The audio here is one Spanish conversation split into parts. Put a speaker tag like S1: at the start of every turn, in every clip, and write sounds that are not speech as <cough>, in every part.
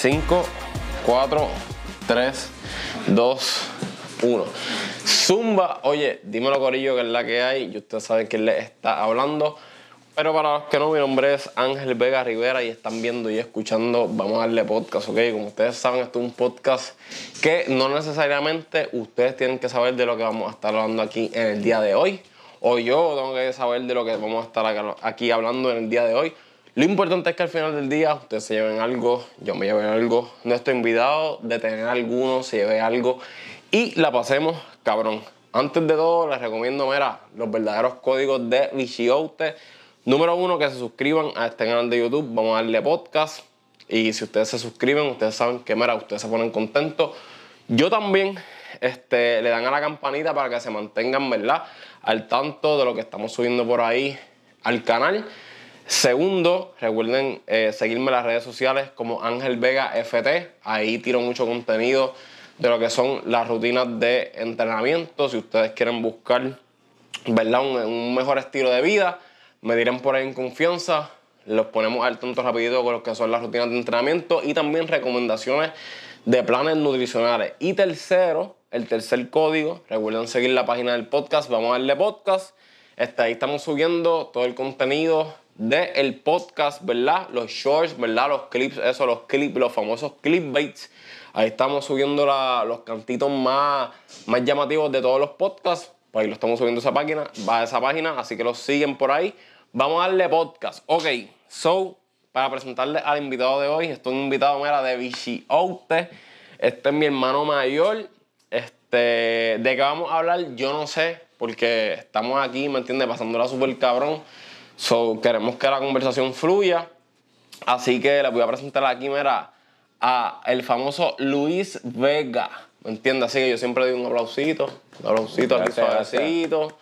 S1: 5, 4, 3, 2, 1. Zumba, oye, dímelo Corillo, que es la que hay. Y ustedes saben quién le está hablando. Pero para los que no, mi nombre es Ángel Vega Rivera y están viendo y escuchando, vamos a darle podcast, ¿ok? Como ustedes saben, esto es un podcast que no necesariamente ustedes tienen que saber de lo que vamos a estar hablando aquí en el día de hoy. O yo tengo que saber de lo que vamos a estar aquí hablando en el día de hoy. Lo importante es que al final del día ustedes se lleven algo, yo me lleve algo, nuestro invitado de tener alguno se lleve algo y la pasemos cabrón. Antes de todo, les recomiendo, mira, los verdaderos códigos de Vichiote. Número uno, que se suscriban a este canal de YouTube. Vamos a darle podcast. Y si ustedes se suscriben, ustedes saben que, mira, ustedes se ponen contentos. Yo también este, le dan a la campanita para que se mantengan, ¿verdad? Al tanto de lo que estamos subiendo por ahí al canal. Segundo, recuerden eh, seguirme en las redes sociales como Ángel Vega FT. Ahí tiro mucho contenido de lo que son las rutinas de entrenamiento. Si ustedes quieren buscar ¿verdad? Un, mejor estilo de vida, me dirán por ahí en confianza. Los ponemos al tanto rapidito con lo que son las rutinas de entrenamiento y también recomendaciones de planes nutricionales. Y tercero, el tercer código, recuerden seguir la página del podcast, vamos a darle podcast. Este, ahí estamos subiendo todo el contenido del el podcast, ¿verdad? Los shorts, ¿verdad? Los clips, eso, los clips, los famosos clipbaits. Ahí estamos subiendo los cantitos más, más llamativos de todos los podcasts. Pues ahí lo estamos subiendo a esa página, va a esa página, así que los siguen por ahí. Vamos a darle podcast. Ok, so, para presentarle al invitado de hoy, estoy invitado, mira, de Vichy Oute. Este es mi hermano mayor. Este, de qué vamos a hablar, yo no sé, porque estamos aquí, ¿me entiendes? Pasándola súper cabrón. So, queremos que la conversación fluya. Así que le voy a presentar aquí, mira, a el famoso Luis Vega. ¿Me entiendes? Así que yo siempre doy un aplausito. Un aplausito aquí suavecito.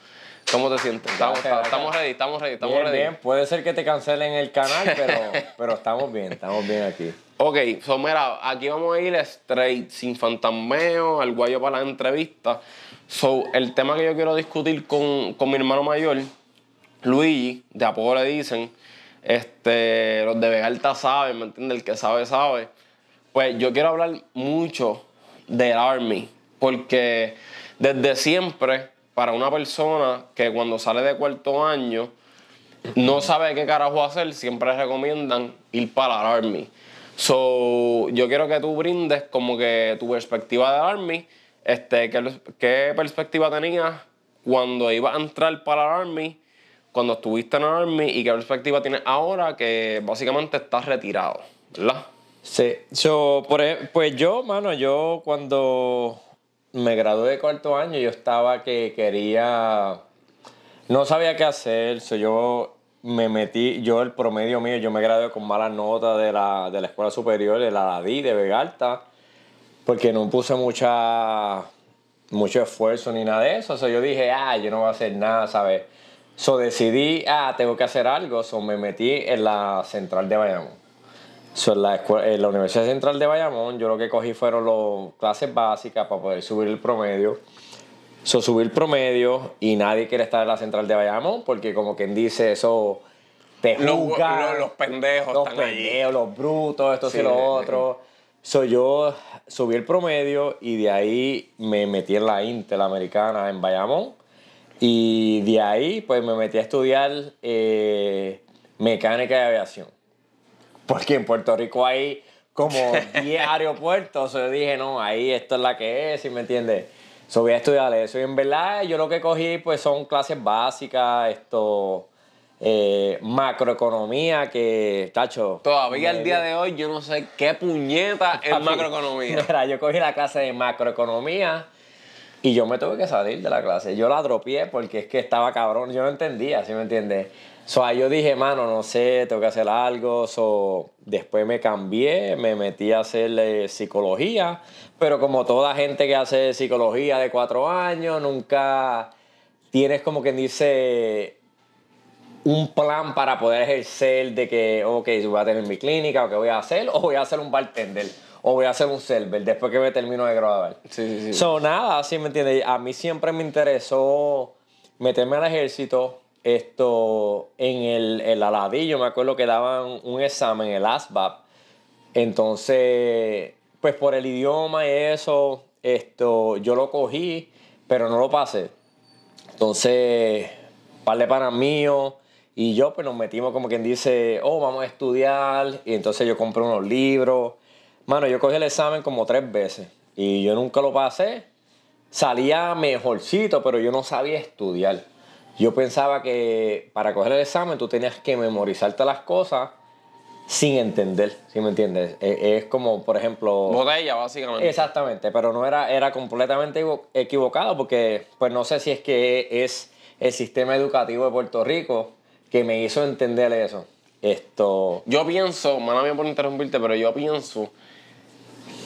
S1: ¿Cómo te sientes? Estamos, estamos ready, estamos ready, estamos
S2: bien, Bien, puede ser que te cancelen el canal, pero, <laughs> pero estamos bien, estamos bien aquí.
S1: Ok, so mira, aquí vamos a ir straight, sin fantasmeo, al guayo para la entrevista. So, el tema que yo quiero discutir con, con mi hermano mayor Luigi, de apodo le dicen, este, los de Vegalta saben, ¿me entiendes? El que sabe, sabe. Pues yo quiero hablar mucho del Army, porque desde siempre, para una persona que cuando sale de cuarto año no sabe qué carajo hacer, siempre recomiendan ir para el Army. So, yo quiero que tú brindes como que tu perspectiva del Army, este, ¿qué, qué perspectiva tenías cuando ibas a entrar para el Army cuando estuviste en el Army y qué perspectiva tienes ahora que básicamente estás retirado, ¿verdad?
S2: Sí, por, e, pues yo, mano, yo cuando me gradué de cuarto año, yo estaba que quería, no sabía qué hacer, yo me metí, yo el promedio mío, yo me gradué con malas notas de la, de la escuela superior, de la DI, de Vegalta, porque no puse mucha, mucho esfuerzo ni nada de eso, o yo dije, ah, yo no voy a hacer nada, ¿sabes? So decidí, ah, tengo que hacer algo, so me metí en la central de Bayamón. So, en, la en la Universidad Central de Bayamón, yo lo que cogí fueron las clases básicas para poder subir el promedio. So, subí el promedio y nadie quiere estar en la central de Bayamón porque como quien dice eso te juzga.
S1: Los, los, pendejos
S2: Los pendejos, los brutos, esto y lo otro. So, yo subí el promedio y de ahí me metí en la Interamericana en Bayamón y de ahí, pues me metí a estudiar eh, mecánica de aviación. Porque en Puerto Rico hay como <laughs> 10 aeropuertos. yo dije, no, ahí esto es la que es, ¿sí me entiendes? So, voy a estudiar eso. Y en verdad, yo lo que cogí, pues son clases básicas, esto. Eh, macroeconomía que, tacho.
S1: Todavía al día de hoy yo no sé qué puñeta es <laughs> macroeconomía.
S2: Mira, yo cogí la clase de macroeconomía y yo me tuve que salir de la clase. Yo la dropié porque es que estaba cabrón. Yo no entendía, ¿sí me entiendes? So, ahí yo dije, mano, no sé, tengo que hacer algo. So, después me cambié, me metí a hacer psicología. Pero como toda gente que hace psicología de cuatro años, nunca tienes como quien dice un plan para poder ejercer de que, ok, voy a tener mi clínica o qué voy a hacer, o voy a hacer un bartender o voy a hacer un server después que me termino de grabar.
S1: Sí, sí, sí.
S2: So, nada, así me entiendes. A mí siempre me interesó meterme al ejército. Esto en el, el aladillo, me acuerdo que daban un examen, el ASVAB. Entonces, pues por el idioma y eso, esto, yo lo cogí, pero no lo pasé. Entonces, par de panas míos y yo, pues nos metimos como quien dice, oh, vamos a estudiar. Y entonces yo compré unos libros. Mano, yo cogí el examen como tres veces y yo nunca lo pasé. Salía mejorcito, pero yo no sabía estudiar. Yo pensaba que para coger el examen tú tenías que memorizarte las cosas sin entender, ¿sí me entiendes? E- Es, como, por ejemplo...
S1: Botella, básicamente.
S2: Exactamente, pero no era, era completamente equivo- equivocado porque pues no sé si es que es el sistema educativo de Puerto Rico que me hizo entender eso. Esto...
S1: Yo pienso, mala mía por interrumpirte, pero yo pienso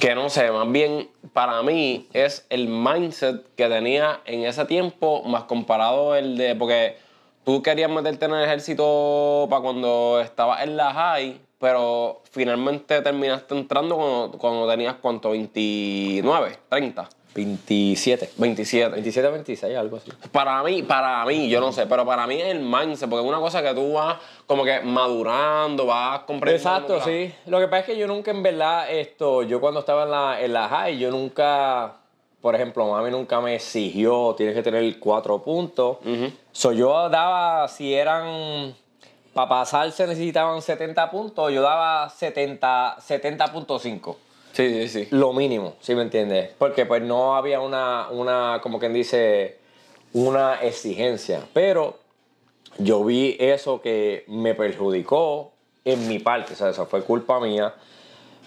S1: que no sé, más bien para mí es el mindset que tenía en ese tiempo más comparado el de. Porque tú querías meterte en el ejército para cuando estabas en la high, pero finalmente terminaste entrando cuando, cuando tenías cuánto, 29, 30,
S2: 27.
S1: 27.
S2: 27, 26, algo así.
S1: Para mí, para mí, yo no sé, pero para mí es el mindset, porque es una cosa que tú vas como que madurando, vas comprendiendo.
S2: Exacto,
S1: la-
S2: sí. Lo que pasa es que yo nunca en verdad, esto, yo cuando estaba en la, en la high, yo nunca, por ejemplo, mami nunca me exigió, tienes que tener cuatro puntos. So, yo daba, si eran, para pasar se necesitaban 70 puntos, yo daba 70, 70.5
S1: Sí, sí, sí.
S2: lo mínimo, ¿sí me entiendes? Porque pues no había una, una, como quien dice, una exigencia. Pero yo vi eso que me perjudicó en mi parte, o sea, eso fue culpa mía.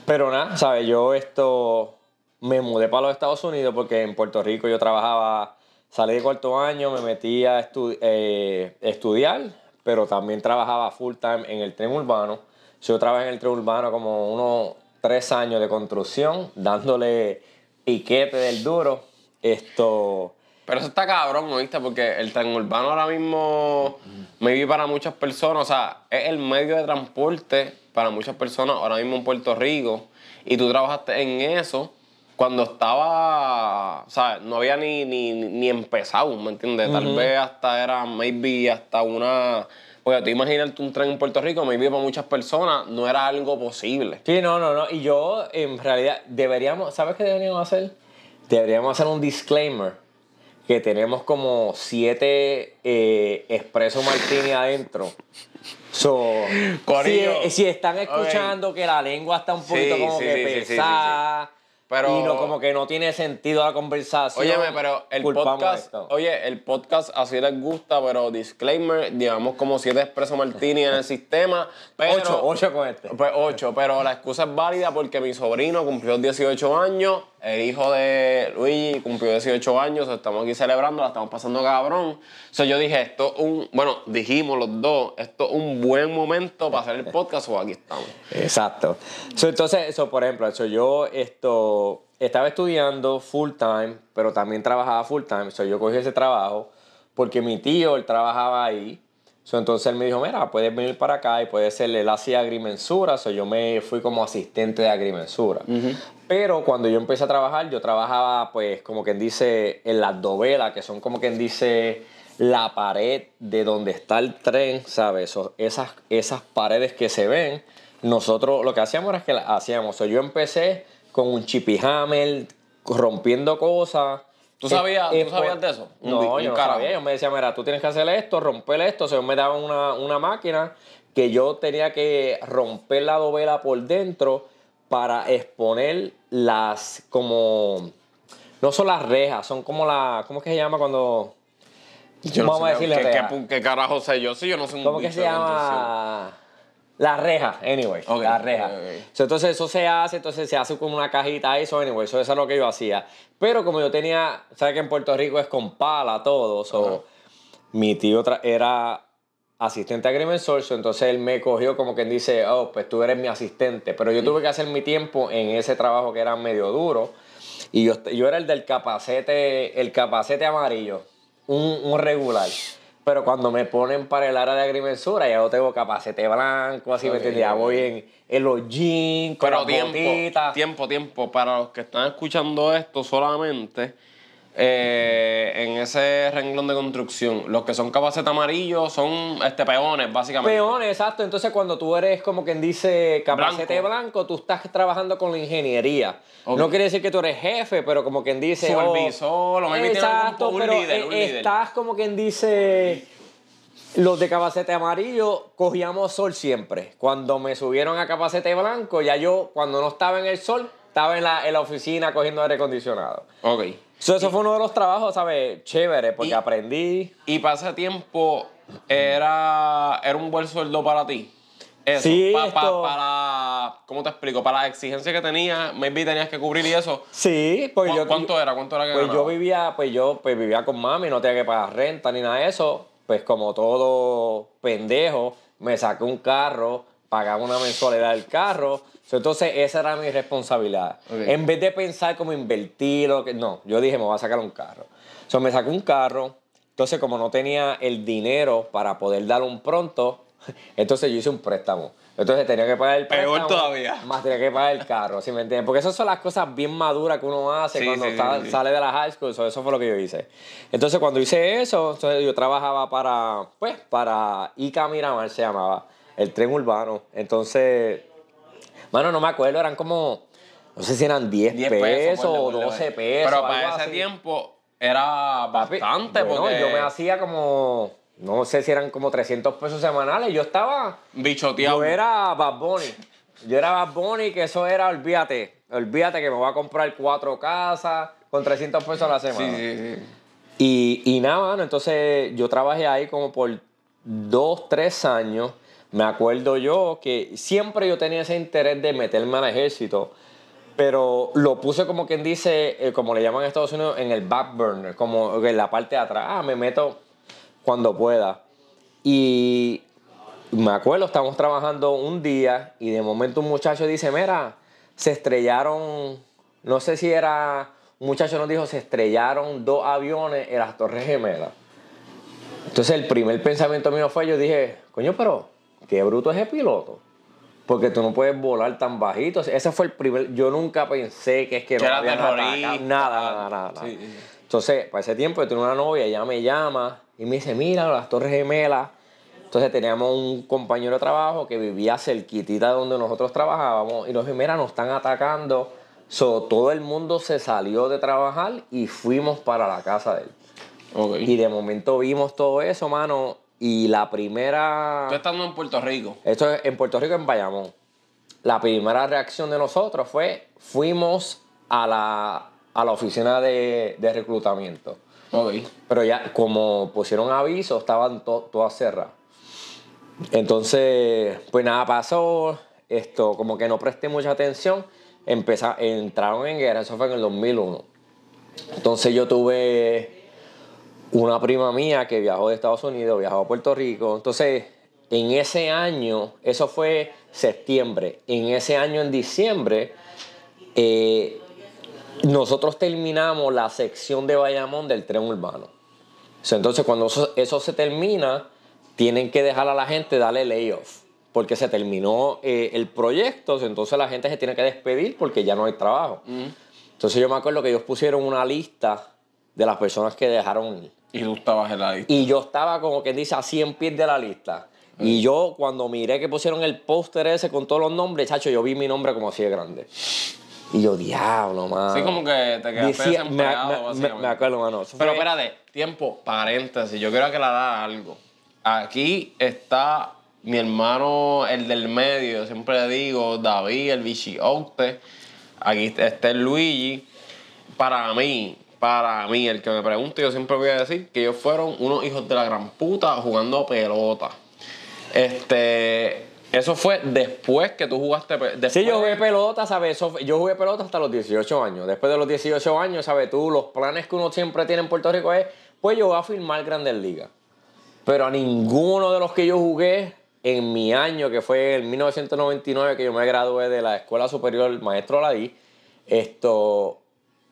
S2: Pero nada, ¿sabes? Yo esto me mudé para los Estados Unidos porque en Puerto Rico yo trabajaba, salí de cuarto año, me metí a eh, estudiar, pero también trabajaba full time en el tren urbano. Yo trabajé en el tren urbano como unos tres años de construcción, dándole piquete del duro. Esto,
S1: Pero eso está cabrón, ¿oíste? Porque el urbano ahora mismo, maybe para muchas personas, o sea, es el medio de transporte para muchas personas ahora mismo en Puerto Rico. Y tú trabajaste en eso cuando estaba, ¿sabes? No había ni, ni, ni empezado, ¿me entiendes? Tal vez hasta era, maybe hasta una... Porque tú imaginarte un tren en Puerto Rico, maybe para muchas personas no era algo posible.
S2: Sí, no, no, no. Y yo, en realidad, deberíamos, ¿sabes qué deberíamos hacer? Deberíamos hacer un disclaimer que tenemos como siete eh, espresso martini adentro. So, si, si están escuchando que la lengua está un poquito
S1: Sí,
S2: como
S1: sí,
S2: que
S1: sí.
S2: pesada
S1: Pero-
S2: y no, como que no tiene sentido la conversación.
S1: Óyeme, pero el podcast, oye, el podcast así les gusta, pero disclaimer, llevamos como siete expreso martini en el sistema, <laughs> pero...
S2: Ocho, ocho con este.
S1: Pues ocho, pero la excusa es válida porque mi sobrino cumplió 18 años, el hijo de Luigi cumplió 18 años, estamos aquí celebrando, la estamos pasando cabrón. So, yo dije, esto es un, bueno, dijimos los dos, esto es un buen momento para hacer el podcast o aquí estamos.
S2: Exacto. So, entonces, eso, por ejemplo, yo esto, estaba estudiando full time, pero también trabajaba full time. So, yo cogí ese trabajo porque mi tío, él trabajaba ahí. So, entonces él me dijo, mira, puedes venir para acá y puedes ser, él hacía agrimensura. So, yo me fui como asistente de agrimensura. Pero cuando yo empecé a trabajar, yo trabajaba, pues, como quien dice, en las dovelas, que son como quien dice la pared de donde está el tren, ¿sabes? So, esas, esas paredes que se ven, nosotros lo que hacíamos era que las hacíamos. Yo empecé con un chippy hammer, rompiendo cosas.
S1: ¿Tú sabías- tú
S2: Es-
S1: sabías de eso? Un
S2: No,
S1: un
S2: yo no sabía. Ellos me decían, mira, tú tienes que hacer esto, romper esto. O sea, ellos me daban una, una máquina que yo tenía que romper la dovela por dentro para exponer las, como, no son las rejas, son como la, ¿cómo es que se llama cuando...
S1: Yo no
S2: Vamos a decirle
S1: qué, qué, qué carajo sé yo, sí, yo no sé un
S2: ¿Cómo que
S1: bicho
S2: se llama? La reja, anyway.
S1: Ok,
S2: la reja. So, entonces eso se hace, entonces se hace como una cajita eso, anyway. So, eso es lo que yo hacía. Pero como yo tenía, ¿sabes que en Puerto Rico es con pala todo? So,
S1: Ajá.
S2: mi tío era asistente agrimensor, so, entonces él me cogió como quien dice, oh, pues tú eres mi asistente. Pero yo tuve que hacer mi tiempo en ese trabajo que era medio duro. Y yo, yo era el del capacete, el capacete amarillo, un, un regular. Pero cuando me ponen para el área de agrimensura, ya yo tengo capacete blanco, así, ¿me
S1: ok.
S2: voy en, en los jeans, con
S1: Pero
S2: las
S1: tiempo,
S2: botitas.
S1: tiempo, tiempo. Para los que están escuchando esto solamente, eh, en ese renglón de construcción. Los que son capacete amarillo son este, peones, básicamente.
S2: Peones, exacto. Entonces, cuando tú eres como quien dice capacete blanco, tú estás trabajando con la ingeniería. No quiere decir que tú eres jefe, pero como quien dice.
S1: oh, Supervisor, tiene
S2: Exacto,
S1: un
S2: pero
S1: líder,
S2: eh,
S1: líder.
S2: estás como quien dice. Los de capacete amarillo cogíamos sol siempre. Cuando me subieron a capacete blanco, ya yo, cuando no estaba en el sol, estaba en la, en la oficina cogiendo aire acondicionado.
S1: Ok.
S2: So, eso fue uno de los trabajos, ¿sabes? Chévere, porque
S1: Y-
S2: aprendí.
S1: Y ese tiempo era, era un buen sueldo para ti. Eso,
S2: Sí,
S1: pa- pa-
S2: esto-
S1: para, ¿cómo te explico? Para las exigencias que tenía, maybe tenías que cubrir y eso.
S2: Sí, pues
S1: ¿Cu-
S2: yo.
S1: ¿Cuánto era? ¿Cuánto era que
S2: Pues yo vivía, pues yo pues vivía con mami, no tenía que pagar renta ni nada de eso. Pues como todo pendejo, me saqué un carro, pagaba una mensualidad del carro. Entonces esa era mi responsabilidad.
S1: Ok.
S2: En vez de pensar como invertir o que no, yo dije me voy a sacar un carro. So, me saqué un carro. Entonces como no tenía el dinero para poder dar un pronto, <laughs> entonces yo hice un préstamo. Entonces tenía que pagar el
S1: Peor
S2: préstamo.
S1: todavía.
S2: Más tenía que pagar el carro, ¿sí me entiendes? Porque esas son las cosas bien maduras que uno hace
S1: Sí,
S2: cuando
S1: sí, sí,
S2: sale de la high school. So, eso fue lo que yo hice. Entonces, cuando hice eso, entonces yo trabajaba para, pues, para Ica Miramar, se llamaba, el tren urbano. Entonces, bueno, no me acuerdo, eran como, no sé si eran 10,
S1: 10
S2: pesos, o
S1: ponle,
S2: 12
S1: ponle.
S2: pesos.
S1: Pero para ese
S2: así.
S1: tiempo era
S2: Papi,
S1: bastante.
S2: bueno,
S1: porque
S2: yo me hacía como, no sé si eran como 300 pesos semanales. Yo estaba
S1: bichoteado.
S2: yo era Bad Bunny. Yo era Bad Bunny, que eso era, olvídate, olvídate que me voy a comprar cuatro casas con 300 pesos a la
S1: Sí,
S2: semana.
S1: sí, sí.
S2: Y, y nada, mano, entonces yo trabajé ahí como por dos, tres años. Me acuerdo yo que siempre yo tenía ese interés de meterme al ejército, pero lo puse como quien dice, eh, como le llaman en Estados Unidos, en el back burner, como en la parte de atrás. Ah, me meto cuando pueda. Y me acuerdo, estábamos trabajando un día y de momento un muchacho dice, mira, se estrellaron, no sé si era, un muchacho nos dijo, se estrellaron dos aviones en las Torres Gemelas. Entonces el primer pensamiento mío fue, yo dije, coño, pero qué bruto es el piloto. Porque tú no puedes volar tan bajito. Ese fue el primer, yo nunca pensé que es que
S1: Que
S2: no había nada, nada, nada, nada.
S1: Sí, sí.
S2: Entonces, para ese tiempo yo tenía una novia, ella me llama y me dice, mira, las Torres Gemelas. Entonces teníamos un compañero de trabajo que vivía cerquitita de donde nosotros trabajábamos y nos dijo, mira, nos están atacando. So, todo el mundo se salió de trabajar y fuimos para la casa de él. Y de momento vimos todo eso, mano. Y la primera...
S1: Tú estando en Puerto Rico.
S2: Esto es en Puerto Rico, en Bayamón. La primera reacción de nosotros fue, fuimos a la, a la oficina de, de reclutamiento.
S1: Ok.
S2: Pero ya, como pusieron aviso, estaban to- todas cerradas. Entonces, pues nada pasó. Esto, como que no presté mucha atención. Empeza- entraron en guerra, eso fue en el 2001. Entonces yo tuve una prima mía que viajó de Estados Unidos, viajó a Puerto Rico. Entonces, en ese año, eso fue septiembre, en ese año, en diciembre, eh, nosotros terminamos la sección de Bayamón del tren urbano. Entonces, cuando eso, eso se termina, tienen que dejar a la gente darle layoff. Porque se terminó eh, el proyecto, entonces la gente se tiene que despedir porque ya no hay trabajo. Entonces yo me acuerdo que ellos pusieron una lista de las personas que dejaron ir.
S1: Y tú estabas en la lista.
S2: Y yo estaba como que dice a 100 pies de la lista. Y yo cuando miré que pusieron el póster ese con todos los nombres, chacho, yo vi mi nombre como así de grande. Y yo, diablo, mano.
S1: Sí, como que te quedaste
S2: Decía-
S1: desempleado,
S2: me- me-
S1: básicamente.
S2: me acuerdo, mano. Eso
S1: Pero
S2: fue-
S1: espérate, tiempo, paréntesis. Yo quiero aclarar algo. Aquí está mi hermano, el del medio, siempre le digo, David, el Bichiote. Aquí está el Luigi. Para mí, para mí, el que me pregunte, yo siempre voy a decir que ellos fueron unos hijos de la gran puta jugando pelota. Este. Eso fue después que tú jugaste. Después
S2: Sí, yo jugué pelota, ¿sabes? Yo jugué pelota hasta los 18 años. Después de los 18 años, ¿sabes? Tú, los planes que uno siempre tiene en Puerto Rico es, pues yo voy a firmar Grandes Ligas. Pero a ninguno de los que yo jugué en mi año, que fue en 1999, que yo me gradué de la Escuela Superior Maestro Ladí, esto,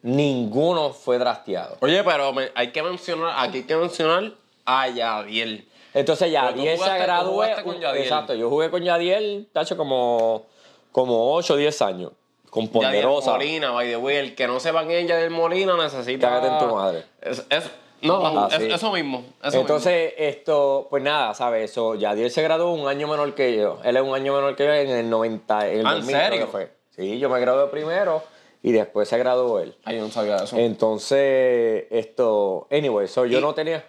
S2: ninguno fue drafteado.
S1: Oye, pero me- hay que mencionar, aquí hay que mencionar a Yadiel.
S2: Entonces
S1: Pero tú
S2: Yadiel se
S1: jugaste- tú
S2: graduó.
S1: jugaste con Yadiel.
S2: Exacto, yo jugué con Yadiel, tacho, como, como 8 o 10 años. con Ponderosa.
S1: Molina, by the way, el que no sepa quién es Yadier Molina necesita.
S2: Cágate en tu madre.
S1: Es, es- no,
S2: Ah,
S1: es-
S2: sí.
S1: eso mismo. eso
S2: Entonces, esto, pues nada, ¿sabes? Eso, Yadier se graduó un año menor que yo. Él es un año menor que yo en el 90, en el
S1: Ah, ¿en
S2: 2000 creo
S1: serio?
S2: que fue. Sí, yo me gradué primero y después se graduó él.
S1: Ay, yo no sabía eso.
S2: Entonces, esto, anyway, so yo no tenía...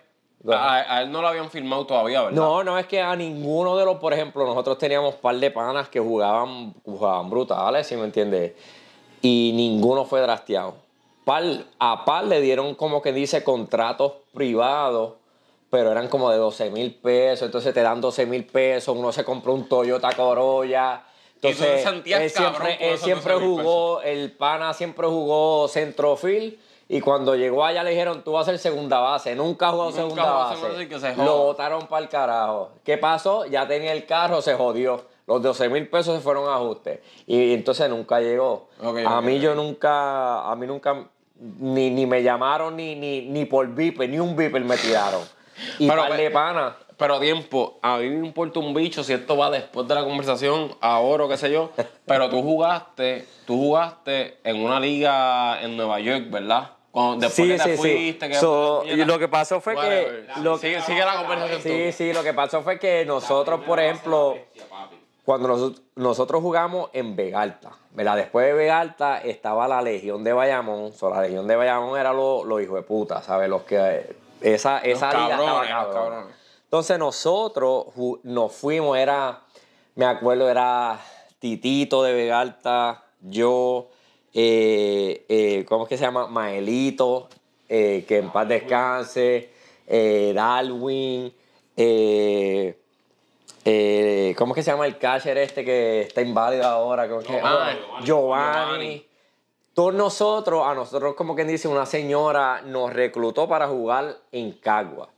S1: a, a él no lo habían filmado todavía, ¿verdad?
S2: No, no es que a ninguno de los, por ejemplo, nosotros teníamos par de panas que jugaban, jugaban brutales, ¿sí me entiendes? Y ninguno fue drasteado. Par, a par le dieron como que dice contratos privados, pero eran como de 12 mil pesos, entonces te dan 12 mil pesos, uno se compró un Toyota Corolla. Entonces, él siempre, él siempre
S1: 12,000
S2: jugó, el pana siempre jugó centrofil y cuando llegó allá le dijeron, tú vas a ser segunda base. Nunca segunda
S1: jugó
S2: base.
S1: segunda base, que se joda.
S2: Lo botaron para el carajo. ¿Qué pasó? Ya tenía el carro, se jodió. Los 12 mil pesos se fueron a ajuste. Y entonces nunca llegó. A mí yo nunca, a mí nunca, ni, ni me llamaron ni, ni, ni por viper, ni un viper me tiraron. Y
S1: Pero,
S2: par de pana.
S1: Pero tiempo, a mí me importa un bicho si esto va después de la conversación, ahora o qué sé yo. <laughs> Pero tú jugaste, tú jugaste en una liga en Nueva York, ¿verdad? Cuando, después que te fuiste, que
S2: So,
S1: después-
S2: y lo que pasó fue
S1: Whatever.
S2: que... Lo,
S1: sigue, sigue la conversación tú.
S2: Sí, sí, lo que pasó fue que nosotros, por ejemplo, cuando nos- nosotros jugamos en Vegalta, ¿verdad? Después de Vegalta estaba la Legión de Bayamón. So, la Legión de Bayamón era los los hijos de puta, ¿sabes? Los que. Esa, esa liga
S1: cabrones,
S2: cabrón. Entonces nosotros nos fuimos, era. Me acuerdo, era Titito de Vegalta, yo, eh, eh, ¿cómo es que se llama? Maelito, eh, que en paz descanse, eh, Darwin, ¿cómo es que se llama el catcher este que está inválido ahora? ¿Cómo es que-
S1: Giovanni.
S2: Giovanni.
S1: Giovanni.
S2: Todos nosotros, a nosotros como quien dice, una señora nos reclutó para jugar en Cagua.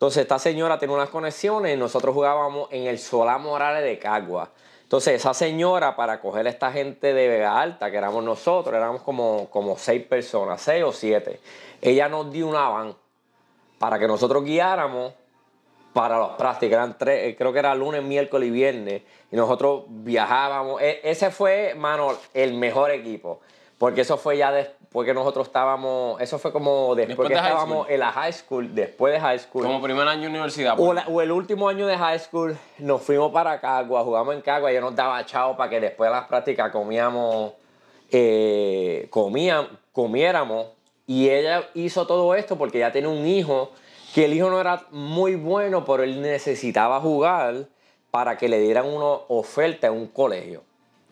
S2: Entonces esta señora tiene unas conexiones y nosotros jugábamos en el Solá Morales de Cagua. Entonces esa señora para coger a esta gente de Vega Alta, que éramos nosotros, éramos como, como seis personas, seis o siete, ella nos dio una van para que nosotros guiáramos para las prácticas. Eran tres, eh, creo que era lunes, miércoles y viernes. Y nosotros viajábamos. E- ese fue, mano, el mejor equipo. Porque eso fue ya después que nosotros estábamos. Eso fue como después,
S1: Después
S2: que
S1: de
S2: estábamos en la high school, después de high school.
S1: Como primer año de universidad.
S2: O,
S1: pues.
S2: la- o el último año de high school nos fuimos para Cagua, jugamos en Cagua y yo nos daba chao para que después de las prácticas comíamos, eh, comía- comiéramos. Y ella hizo todo esto porque ella tiene un hijo, que el hijo no era muy bueno, pero él necesitaba jugar para que le dieran una oferta en un colegio.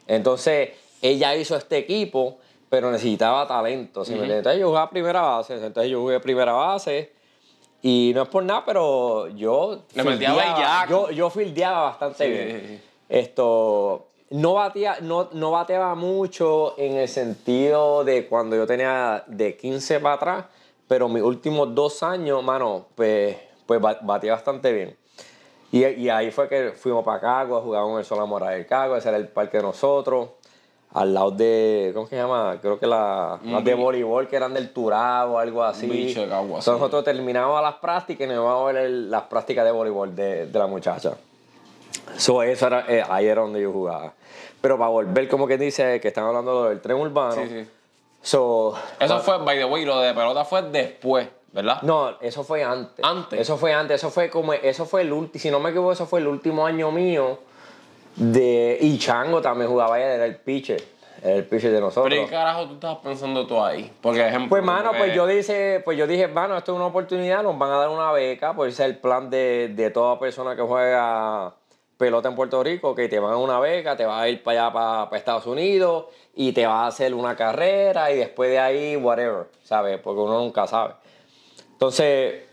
S2: Entonces ella hizo este equipo, pero necesitaba talento. ¿sí me entiendes? Entonces yo jugaba primera base, entonces yo jugué primera base. Y no es por nada, pero yo.
S1: Le
S2: fildeaba-. Yo, yo fildeaba bastante
S1: Sí,
S2: bien. Esto. No, batía, no, no bateaba mucho en el sentido de cuando yo tenía de 15 para atrás, pero mis últimos dos años, mano, pues, pues ba- batía bastante bien. Y, y ahí fue que fuimos para Cagua, jugábamos en el Sola Mora del Cagua, ese era el parque de nosotros. Al lado de, ¿cómo se llama? Creo que la- las de voleibol que eran del Turabo o algo así.
S1: bicho Cagua,
S2: Entonces nosotros terminábamos las prácticas y nos íbamos a ver el- las prácticas de voleibol de, de la muchacha. So, eso era, eh, ahí era donde yo jugaba. Pero para volver, como que dice, que están hablando del tren urbano.
S1: Sí, sí.
S2: So,
S1: Eso fue, by the way, lo de pelota fue después, ¿verdad?
S2: no, eso fue antes.
S1: Antes.
S2: Eso fue antes. Eso fue como, eso fue el último, si no me equivoco, eso fue el último año mío de, y Chango también jugaba ahí, era el pitcher, era el pitcher de nosotros.
S1: Pero ¿y qué carajo tú estabas pensando tú ahí? Porque, ejemplo.
S2: Pues mano, pues yo dije, pues yo dije, mano, esto es una oportunidad, nos van a dar una beca, pues ese es el plan de, de toda persona que juega pelota en Puerto Rico, que te van a dar una beca, te vas a ir para allá, para, para Estados Unidos, y te vas a hacer una carrera, y después de ahí, whatever, ¿sabes? Porque uno nunca sabe. Entonces,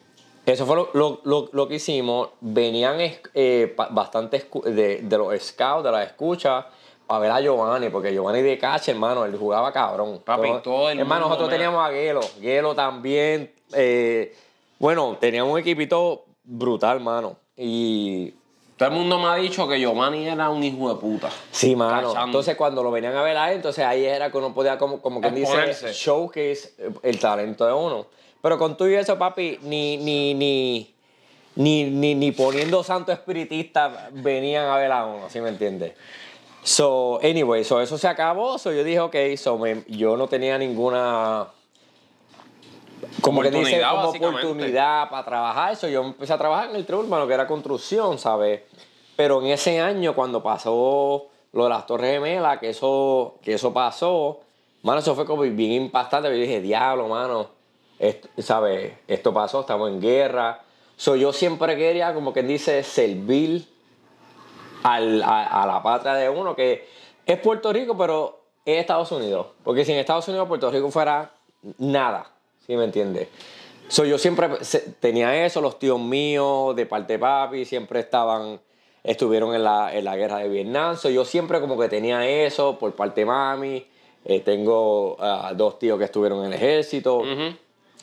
S2: eso fue lo, lo- lo- lo que hicimos. Venían eh, bastantes de, de los scouts, de las escuchas, a ver a Giovanni, porque Giovanni de cacha, hermano, él jugaba cabrón.
S1: Papi,
S2: todo
S1: el
S2: Hermano,
S1: mundo
S2: nosotros teníamos a Gelo, Gelo también. eh, bueno, teníamos un equipito brutal, mano. Y
S1: Todo el mundo me ha dicho que Giovanni era un hijo de puta.
S2: Sí, mano.
S1: Cachando.
S2: Entonces, cuando lo venían a ver ahí, entonces ahí era que uno podía, como, como quien dice, showcase eh, el talento de uno. Pero con tú y eso, papi, ni, ni, ni, ni, ni, ni poniendo santo espiritista venían a ver a uno, ¿sí me entiendes? So, anyway, so eso se acabó. So yo dije, ok, so me- yo no tenía ninguna. Como que dice, como oportunidad para trabajar. Eso yo empecé a trabajar en el True Urbano, que era construcción, ¿sabes? Pero en ese año, cuando pasó lo de las Torres Gemelas, que eso, que eso pasó, mano, eso fue como bien impactante. Yo dije, diablo, mano, esto, ¿sabes? Esto pasó, estamos en guerra. So, yo siempre quería, como quien dice, servir al- a, a la patria de uno, que es Puerto Rico, pero es Estados Unidos. Porque si en Estados Unidos Puerto Rico fuera nada, ¿sí me entiendes? So, yo siempre tenía eso, los tíos míos de parte de papi siempre estaban, estuvieron en la, en la guerra de Vietnam. So, yo siempre como que tenía eso por parte de mami. Eh, tengo ah, dos tíos que estuvieron en el ejército.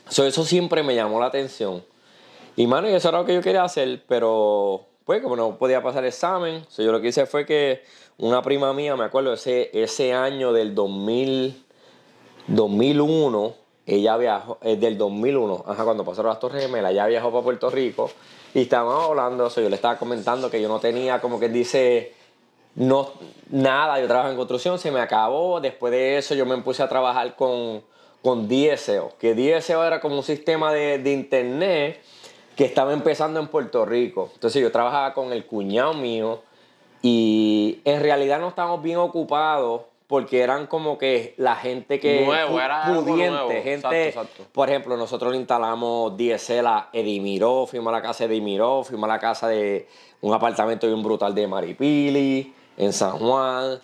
S2: So, eso siempre me llamó la atención. Y mano, eso era lo que yo quería hacer, pero pues como no podía pasar el examen, so, yo lo que hice fue que una prima mía, me acuerdo, ese, ese año del 2000, 2001, ella viajó, es del 2001, ajá, cuando pasaron las Torres Gemelas, ella viajó para Puerto Rico y estábamos hablando, so, yo le estaba comentando que yo no tenía, como que dice, no, nada, yo trabajo en construcción, se me acabó. Después de eso yo me puse a trabajar con, con DSO, que DSO era como un sistema de, de internet que estaba empezando en Puerto Rico. Entonces yo trabajaba con el cuñado mío y en realidad no estábamos bien ocupados porque eran como que la gente que
S1: Nuevo, era
S2: pudiente,
S1: nuevo.
S2: gente,
S1: Exacto, exacto.
S2: por ejemplo, nosotros le instalamos DSL a Edimiró, fuimos a la casa de Edimiró, fuimos a la casa de un apartamento bien brutal de Maripili, en San Juan.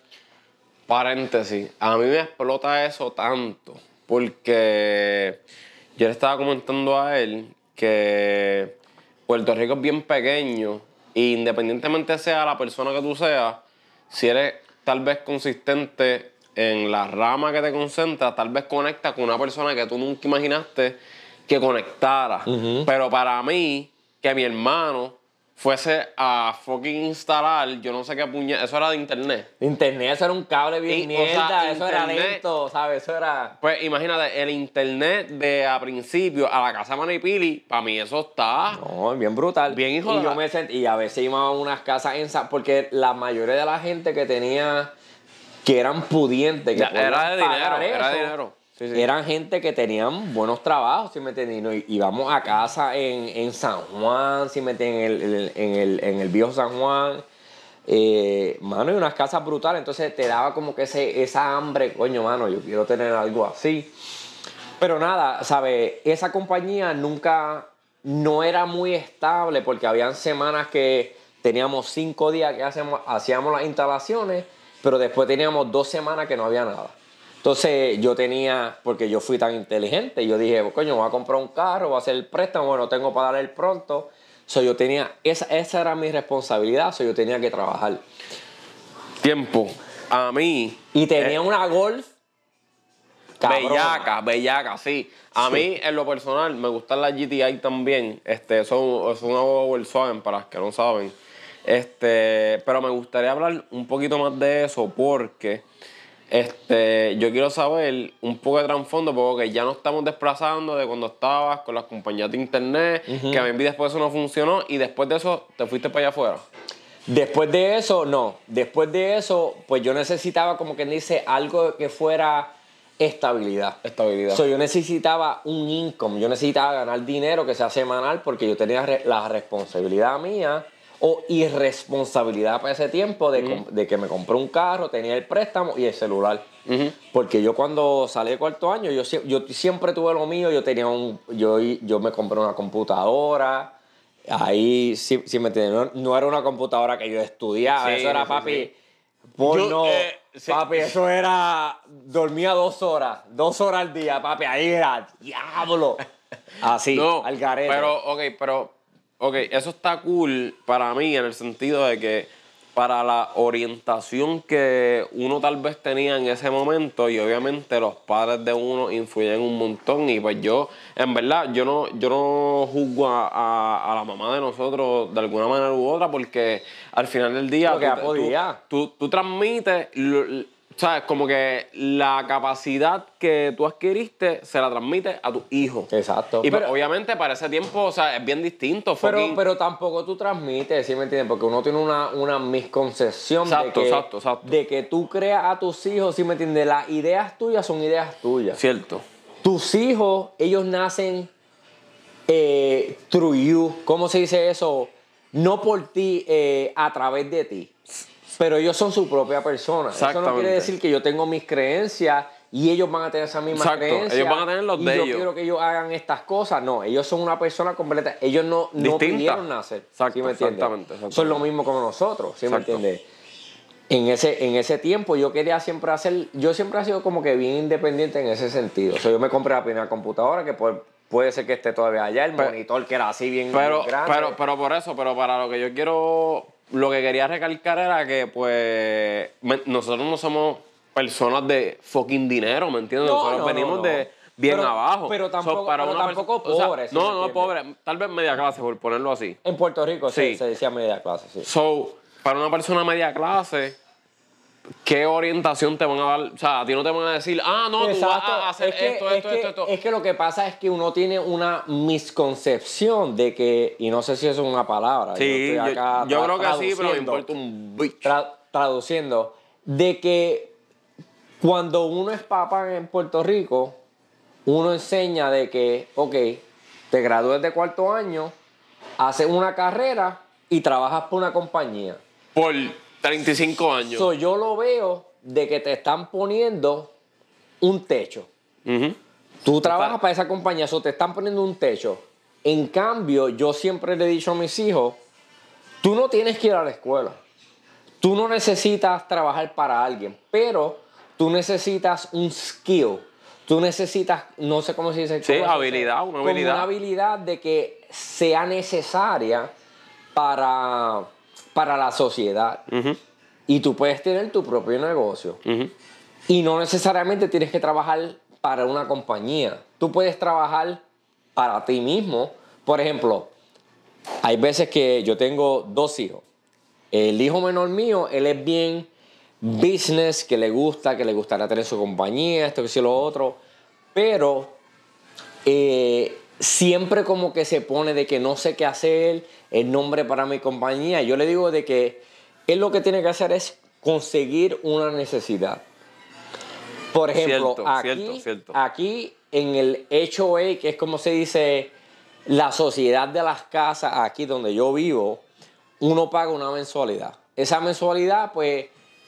S1: Paréntesis, a mí me explota eso tanto porque yo le estaba comentando a él que Puerto Rico es bien pequeño e independientemente sea la persona que tú seas, si eres tal vez consistente en la rama que te concentras, tal vez conectas con una persona que tú nunca imaginaste que conectara. Pero para mí, que mi hermano fuese a fucking instalar, yo no sé qué puñet, eso era de internet.
S2: Internet, eso era un cable bien
S1: Y, o sea,
S2: mierda, eso era lento, ¿sabes? Eso era...
S1: Pues imagínate, el internet de a principio a la casa Manipili, para mí eso está.
S2: No, bien brutal.
S1: Bien hijo
S2: y
S1: de
S2: yo me sent- y a veces íbamos a unas casas en. Porque la mayoría de la gente que tenía... Que eran pudientes, que
S1: Ya, era de dinero, era de dinero. Sí.
S2: Eran gente que tenían buenos trabajos, ¿sí me no- íbamos a casa en, en San Juan, ¿sí me entiendes? En el, en el, en el viejo San Juan. Eh, mano, y unas casas brutales. Entonces te daba como que ese, esa hambre, coño, mano, yo quiero tener algo así. Pero nada, ¿sabes? Esa compañía nunca, no era muy estable porque habían semanas que teníamos cinco días que hacíamos, hacíamos las instalaciones, pero después teníamos dos semanas que no había nada. Entonces yo tenía, porque yo fui tan inteligente, yo dije, coño, voy a comprar un carro, voy a hacer el préstamo, bueno, tengo para dar el pronto. So, yo tenía, esa, esa era mi responsabilidad, so, yo tenía que trabajar.
S1: Tiempo. A mí.
S2: Y tenía una golf. cabrona.
S1: Bellaca, bellaca, sí. A mí, en lo personal, me gustan las GTI también. Este, son, son una Volkswagen, para los que no saben. Este, pero me gustaría hablar un poquito más de eso porque este, yo quiero saber un poco de trasfondo porque ya no estamos desplazando de cuando estabas con las compañías de internet, que a mí después eso no funcionó y después de eso te fuiste para allá afuera.
S2: Después de eso, no. Después de eso, pues yo necesitaba, como quien dice, algo que fuera estabilidad.
S1: Estabilidad.
S2: So, yo necesitaba un income, yo necesitaba ganar dinero que sea semanal porque yo tenía la responsabilidad mía o irresponsabilidad para ese tiempo de, de que me compré un carro, tenía el préstamo y el celular. Porque yo cuando salí de cuarto año, yo, sie- yo siempre tuve lo mío, yo tenía un, yo, yo me compré una computadora, ahí sí, sí me entiendes, no, no era una computadora que yo estudiaba,
S1: Sí,
S2: eso era
S1: sí,
S2: papi. Porno,
S1: Yo, eh,
S2: papi, eso era. Dormía dos horas, dos horas al día, papi. Ahí era, diablo. <laughs> Así,
S1: No,
S2: al garete.
S1: Pero, ok, pero, ok, eso está cool para mí en el sentido de que para la orientación que uno tal vez tenía en ese momento y obviamente los padres de uno influyen un montón y pues yo, en verdad, yo no, yo no juzgo a, a- a la mamá de nosotros de alguna manera u otra porque al final del día tú- tú transmites lo- ¿sabes? Como que la capacidad que tú adquiriste se la transmites a tu hijo.
S2: Exacto.
S1: Y pues,
S2: Pero-
S1: obviamente para ese tiempo, o sea, es bien distinto.
S2: Pero,
S1: fucking-
S2: pero tampoco tú transmites, ¿sí me entiendes? Porque uno tiene una, una misconcepción de, que,
S1: exacto, exacto.
S2: de que tú creas a tus hijos, ¿sí me entiendes? Las ideas tuyas son ideas tuyas.
S1: Cierto.
S2: Tus hijos, ellos nacen eh, through you. ¿Cómo se dice eso? No por ti, eh, a través de ti. Pero ellos son su propia persona. Eso no quiere decir que yo tengo mis creencias y ellos van a tener esas mismas
S1: Exacto,
S2: creencias.
S1: ellos van a tener los
S2: y
S1: de
S2: yo
S1: ellos.
S2: quiero que ellos hagan estas cosas. No, ellos son una persona completa. Ellos no, no pidieron nacer.
S1: Exacto,
S2: ¿sí me
S1: exactamente, exactamente.
S2: Son lo mismo como nosotros. ¿sí me entiendes? En ese, en ese tiempo yo quería siempre hacer, yo siempre he sido como que bien independiente en ese sentido. O sea, yo me compré la primera computadora que puede, puede ser que esté todavía allá, el
S1: Pero-
S2: monitor que era así bien,
S1: Pero,
S2: grande.
S1: pero, pero por eso, pero para lo que yo quiero, lo que quería recalcar era que, pues, me- nosotros no somos personas de fucking dinero, ¿me entiendes?
S2: No,
S1: nosotros
S2: no,
S1: venimos
S2: no,
S1: de bien
S2: Pero-
S1: abajo.
S2: pero tampoco- pero
S1: una
S2: tampoco
S1: perso- o sea,
S2: pobre, ¿sí me
S1: no, no, pobre. Tal vez media clase, por ponerlo así.
S2: en Puerto Rico se-
S1: Sí.
S2: se, decía media clase, sí.
S1: So, para una persona media clase, ¿qué orientación te van a dar? O sea, a ti no te van a decir, ah, no, tú vas a hacer
S2: es que,
S1: esto,
S2: es
S1: esto,
S2: que-
S1: esto, esto.
S2: Es que lo que pasa es que uno tiene una misconcepción de que, y no sé si eso es una palabra.
S1: sí,
S2: yo,
S1: yo,
S2: estoy acá
S1: yo
S2: tra-
S1: creo que sí, pero me importa un bicho.
S2: tra- traduciendo, de que cuando uno es papá en Puerto Rico, uno enseña de que, ok, te gradúes de cuarto año, haces una carrera y trabajas por una compañía.
S1: Por 35 años.
S2: So, yo lo veo de que te están poniendo un techo. Tú trabajas para esa compañía, eso te están poniendo un techo. En cambio, yo siempre le he dicho a mis hijos, tú no tienes que ir a la escuela. Tú no necesitas trabajar para alguien, pero tú necesitas un skill. Tú necesitas, no sé cómo se dice.
S1: Sí,
S2: ¿cómo se
S1: habilidad, una habilidad.
S2: una habilidad de que sea necesaria para, para la sociedad. Y tú puedes tener tu propio negocio. Y no necesariamente tienes que trabajar para una compañía. Tú puedes trabajar para ti mismo. Por ejemplo, hay veces que yo tengo dos hijos. El hijo menor mío, él es bien business, que le gusta, que le gustaría tener su compañía, esto, que sí, lo otro. Pero eh, siempre como que se pone de que no sé qué hacer, el nombre para mi compañía. Yo le digo de que él lo que tiene que hacer es conseguir una necesidad. Por ejemplo,
S1: Cierto,
S2: aquí,
S1: cierto, cierto.
S2: aquí en el HOA, que es como se dice la sociedad de las casas, aquí donde yo vivo, uno paga una mensualidad. Esa mensualidad, pues,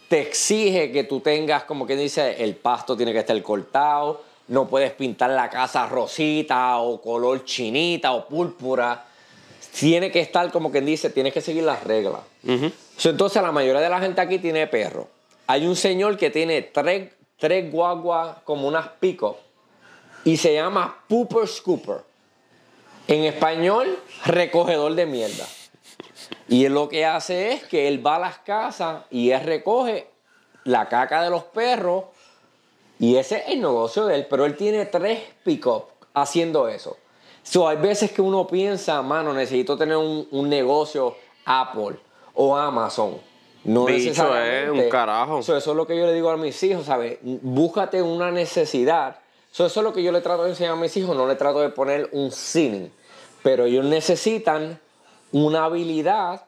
S2: te exige que tú tengas, como que dice, el pasto tiene que estar cortado, no puedes pintar la casa rosita o color chinita o púrpura. Tiene que estar, como quien dice, tienes que seguir las reglas. So, entonces, la mayoría de la gente aquí tiene perro. Hay un señor que tiene tres, tres guaguas como unas pico y se llama Pooper Scooper. En español, recogedor de mierda. Y él lo que hace es que él va a las casas y él recoge la caca de los perros y ese es el negocio de él. Pero él tiene tres pick-up haciendo eso. So, hay veces que uno piensa, mano, necesito tener un, un negocio Apple o Amazon. No
S1: Bicho,
S2: necesariamente.
S1: eh, un carajo.
S2: So, eso es lo que yo le digo a mis hijos, ¿sabes? Búscate una necesidad. So, eso es lo que yo le trato de enseñar a mis hijos. No le trato de poner un ceiling. Pero ellos necesitan una habilidad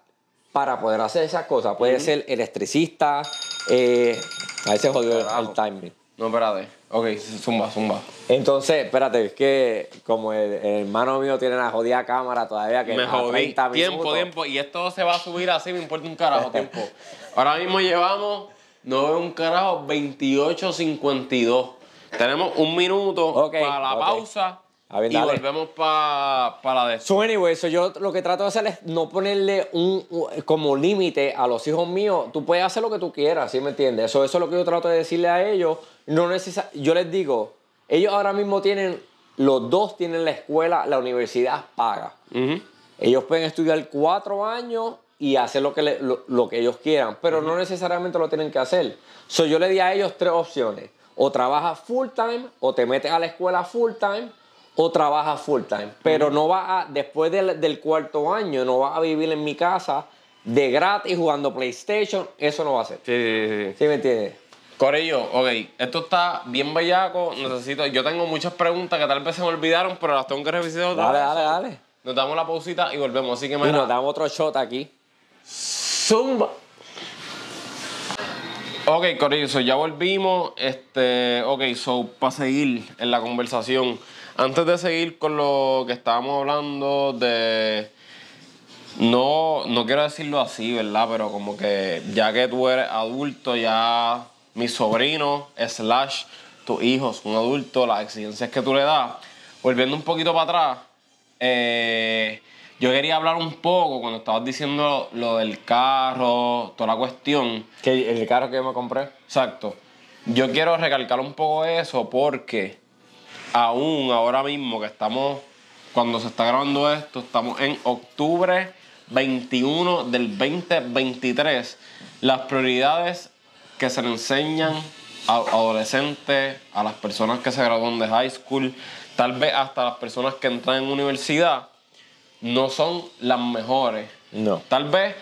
S2: para poder hacer esas cosas. Puede ser electricista. Eh, a veces jodió el, el timing.
S1: No, espérate. Ok, zumba, zumba.
S2: Entonces, espérate, es que como el, el hermano mío tiene la jodida cámara todavía que
S1: Me jodí.
S2: 30
S1: Tiempo,
S2: minutos.
S1: tiempo. Y esto se va a subir así, me importa un carajo, tiempo. <laughs> Ahora mismo llevamos, no veo un carajo, 28.52. Tenemos un minuto para la pausa
S2: A ver,
S1: y
S2: dale.
S1: volvemos para la de
S2: So, anyway, so yo lo que trato de hacer es no ponerle un, un- como límite a los hijos míos. Tú puedes hacer lo que tú quieras, ¿sí me entiendes? Eso, eso es lo que yo trato de decirle a ellos. No necesa- yo les digo, ellos ahora mismo tienen, los dos tienen la escuela, la universidad paga. Ellos pueden estudiar cuatro años y hacer lo que, le- lo, lo que ellos quieran, pero no necesariamente lo tienen que hacer. So, yo le di a ellos tres opciones. O trabajas full time, o te metes a la escuela full time, o trabajas full time. Pero no vas a, después del, del cuarto año, no vas a vivir en mi casa de gratis jugando PlayStation. Eso no va a ser.
S1: Sí, sí, sí.
S2: ¿Sí me entiendes?
S1: Corillo, ok, esto está bien bellaco, necesito, yo tengo muchas preguntas que tal vez se me olvidaron, pero las tengo que revisitar otra
S2: Dale,
S1: vez.
S2: dale, dale.
S1: Nos damos la pausita y volvemos, así que
S2: Y
S1: mira,
S2: nos damos otro shot aquí.
S1: zumba. Ok, Corillo, so ya volvimos, este, ok, so para seguir en la conversación, antes de seguir con lo que estábamos hablando de no, no quiero decirlo así, ¿verdad? Pero como que ya que tú eres adulto, ya mis sobrinos, slash, tus hijos, un adulto, las exigencias que tú le das, volviendo un poquito para atrás, eh, yo quería hablar un poco cuando estabas diciendo lo del carro, toda la cuestión.
S2: Que el carro que yo me compré.
S1: Exacto. Yo quiero recalcar un poco eso porque aún ahora mismo que estamos, cuando se está grabando esto, estamos en octubre 21 del 2023. Las prioridades que se le enseñan a adolescentes, a las personas que se gradúan de high school, tal vez hasta las personas que entran en universidad, no son las mejores.
S2: No.
S1: Tal vez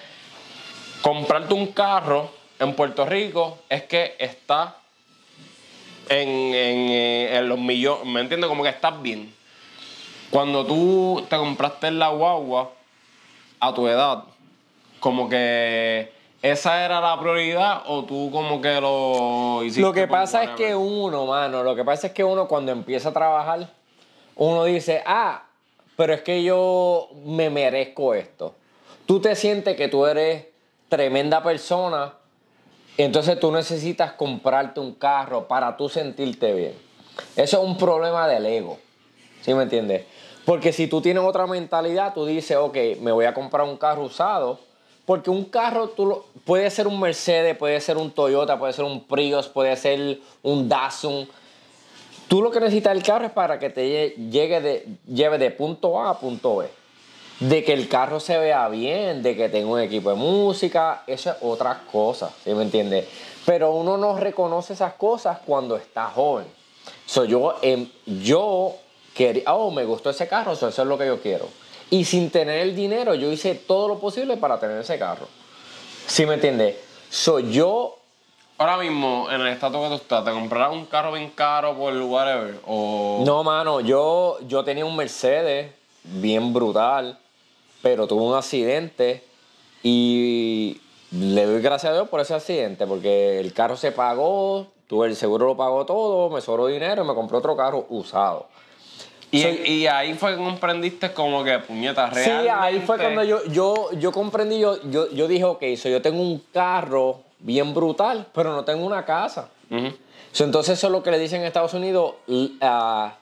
S1: comprarte un carro en Puerto Rico es que está en, en, eh, en los millones, ¿me entiendes? Como que estás bien. Cuando tú te compraste la guagua a tu edad, como que esa era la prioridad o tú como que lo hiciste.
S2: Lo que pasa es que uno, mano, lo que pasa es que uno cuando empieza a trabajar, uno dice, ah, pero es que yo me merezco esto. Tú te sientes que tú eres tremenda persona, entonces tú necesitas comprarte un carro para tú sentirte bien. Eso es un problema del ego, ¿sí me entiendes? Porque si tú tienes otra mentalidad, tú dices, ok, me voy a comprar un carro usado, porque un carro tú lo- puede ser un Mercedes, puede ser un Toyota, puede ser un Prius, puede ser un Datsun. Tú lo que necesitas del carro es para que te lle- llegue de, lleve de punto A a punto B. De que el carro se vea bien, de que tenga un equipo de música, eso es otra cosa, ¿sí me entiendes? Pero uno no reconoce esas cosas cuando está joven. So, yo, em, yo quería, oh, me gustó ese carro, so, eso es lo que yo quiero. Y sin tener el dinero, yo hice todo lo posible para tener ese carro. ¿Sí me entiendes? Soy yo
S1: Ahora mismo, en el estado que tú estás, ¿te comprarás un carro bien caro por whatever? O...
S2: No, mano, yo, yo tenía un Mercedes bien brutal, pero tuve un accidente y le doy gracias a Dios por ese accidente, porque el carro se pagó, tuve el seguro lo pagó todo, me sobró dinero y me compré otro carro usado.
S1: Y,
S2: Soy-
S1: y ahí fue que comprendiste como que puñetas
S2: Sí,
S1: realmente.
S2: ahí fue cuando yo, yo, yo comprendí, yo, yo, yo dije, ok, so yo tengo un carro bien brutal, pero no tengo una casa. So, entonces eso es lo que le dicen en Estados Unidos, ah,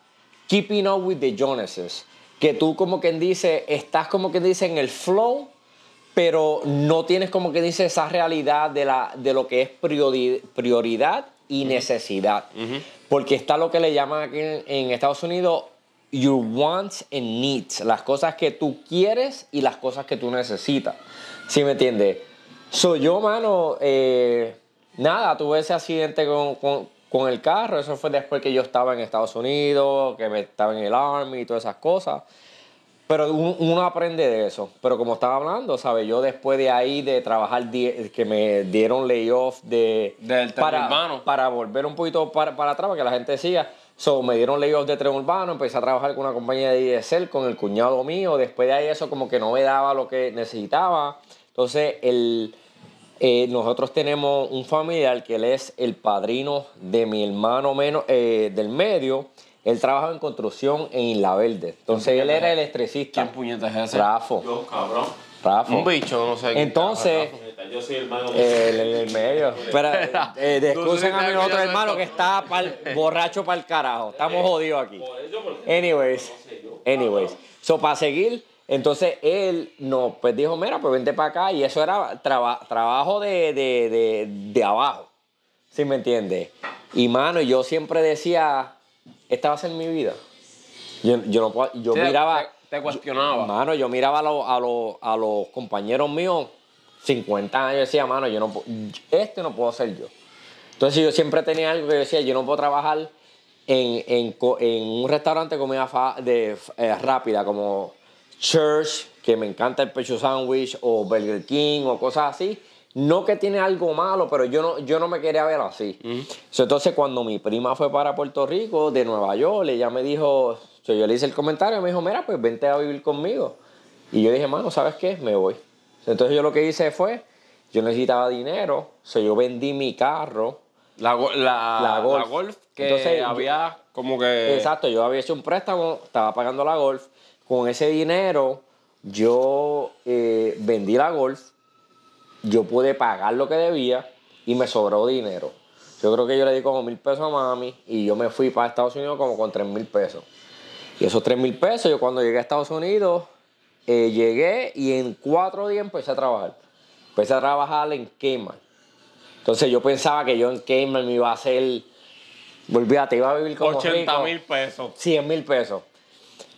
S2: keeping up with the Joneses. Que tú como quien dice, estás como quien dice en el flow, pero no tienes como que dice esa realidad de, la, de lo que es priori- prioridad y necesidad. Porque está lo que le llaman aquí en, en Estados Unidos your wants and needs, las cosas que tú quieres y las cosas que tú necesitas. ¿Sí me entiendes? Soy yo, mano, eh, nada, tuve ese accidente con, con- con el carro, eso fue después que yo estaba en Estados Unidos, que me estaba en el Army y todas esas cosas. Pero un- uno aprende de eso. Pero como estaba hablando, ¿sabes? Yo después de ahí, de trabajar, die- que me dieron layoff de...
S1: Del
S2: para,
S1: urbano.
S2: para volver un poquito para, para atrás, para que la gente decía. So, me dieron layoff de tren urbano, empecé a trabajar con una compañía de diesel, con el cuñado mío. Después de ahí eso como que no me daba lo que necesitaba. Entonces, el, eh, nosotros tenemos un familiar que él es el padrino de mi hermano menos, eh, del medio. Él trabaja en construcción en Isla Verde. Entonces, él era electricista.
S1: ¿Quién puñetas es ese?
S2: Rafo.
S3: Yo, cabrón.
S2: Rafo.
S1: Un bicho, no sé.
S2: Entonces,
S3: Yo soy hermano.
S2: el, el, el medio. Pero, <laughs> eh, a mi otro hermano que está pa'l- <laughs> borracho para el carajo. Estamos jodidos aquí. Anyways, anyways. So, para seguir, entonces él nos pues dijo, mira, pues vente para acá. Y eso era traba- trabajo de, de, de, de abajo. ¿Sí me entiendes? Y mano, yo siempre decía, esta va a ser mi vida. Yo, yo no puedo- yo
S1: Sí,
S2: miraba...
S1: Te, te cuestionaba.
S2: Mano, yo miraba a, los- a, los- a los compañeros míos, 50 años, decía, mano, yo no, este no puedo ser yo. Entonces yo siempre tenía algo que yo decía, yo no puedo trabajar en, en en un restaurante de comida fa- de, eh, rápida como Church, que me encanta el pecho sandwich, o Burger King, o cosas así, no que tiene algo malo, pero yo no, yo no me quería ver así. Entonces, cuando mi prima fue para Puerto Rico, de Nueva York, ella me dijo, yo le hice el comentario, me dijo, mira, pues vente a vivir conmigo. Y yo dije, mano, ¿sabes qué? Me voy. Entonces, yo lo que hice fue, yo necesitaba dinero, so, yo vendí mi carro.
S1: La, la,
S2: La Golf.
S1: la Golf que
S2: Entonces,
S1: había como que...
S2: Exacto, yo había hecho un préstamo, estaba pagando la Golf. Con ese dinero, yo eh, vendí la Golf, yo pude pagar lo que debía y me sobró dinero. Yo creo que yo le di como mil pesos a mami y yo me fui para Estados Unidos como con tres mil pesos. Y esos tres mil pesos, yo cuando llegué a Estados Unidos, eh, llegué y en cuatro días empecé a trabajar. Empecé a trabajar en Kmart. Entonces yo pensaba que yo en Kmart me iba a hacer, olvídate, iba a vivir como
S1: 80
S2: rico.
S1: mil pesos.
S2: 100 mil pesos.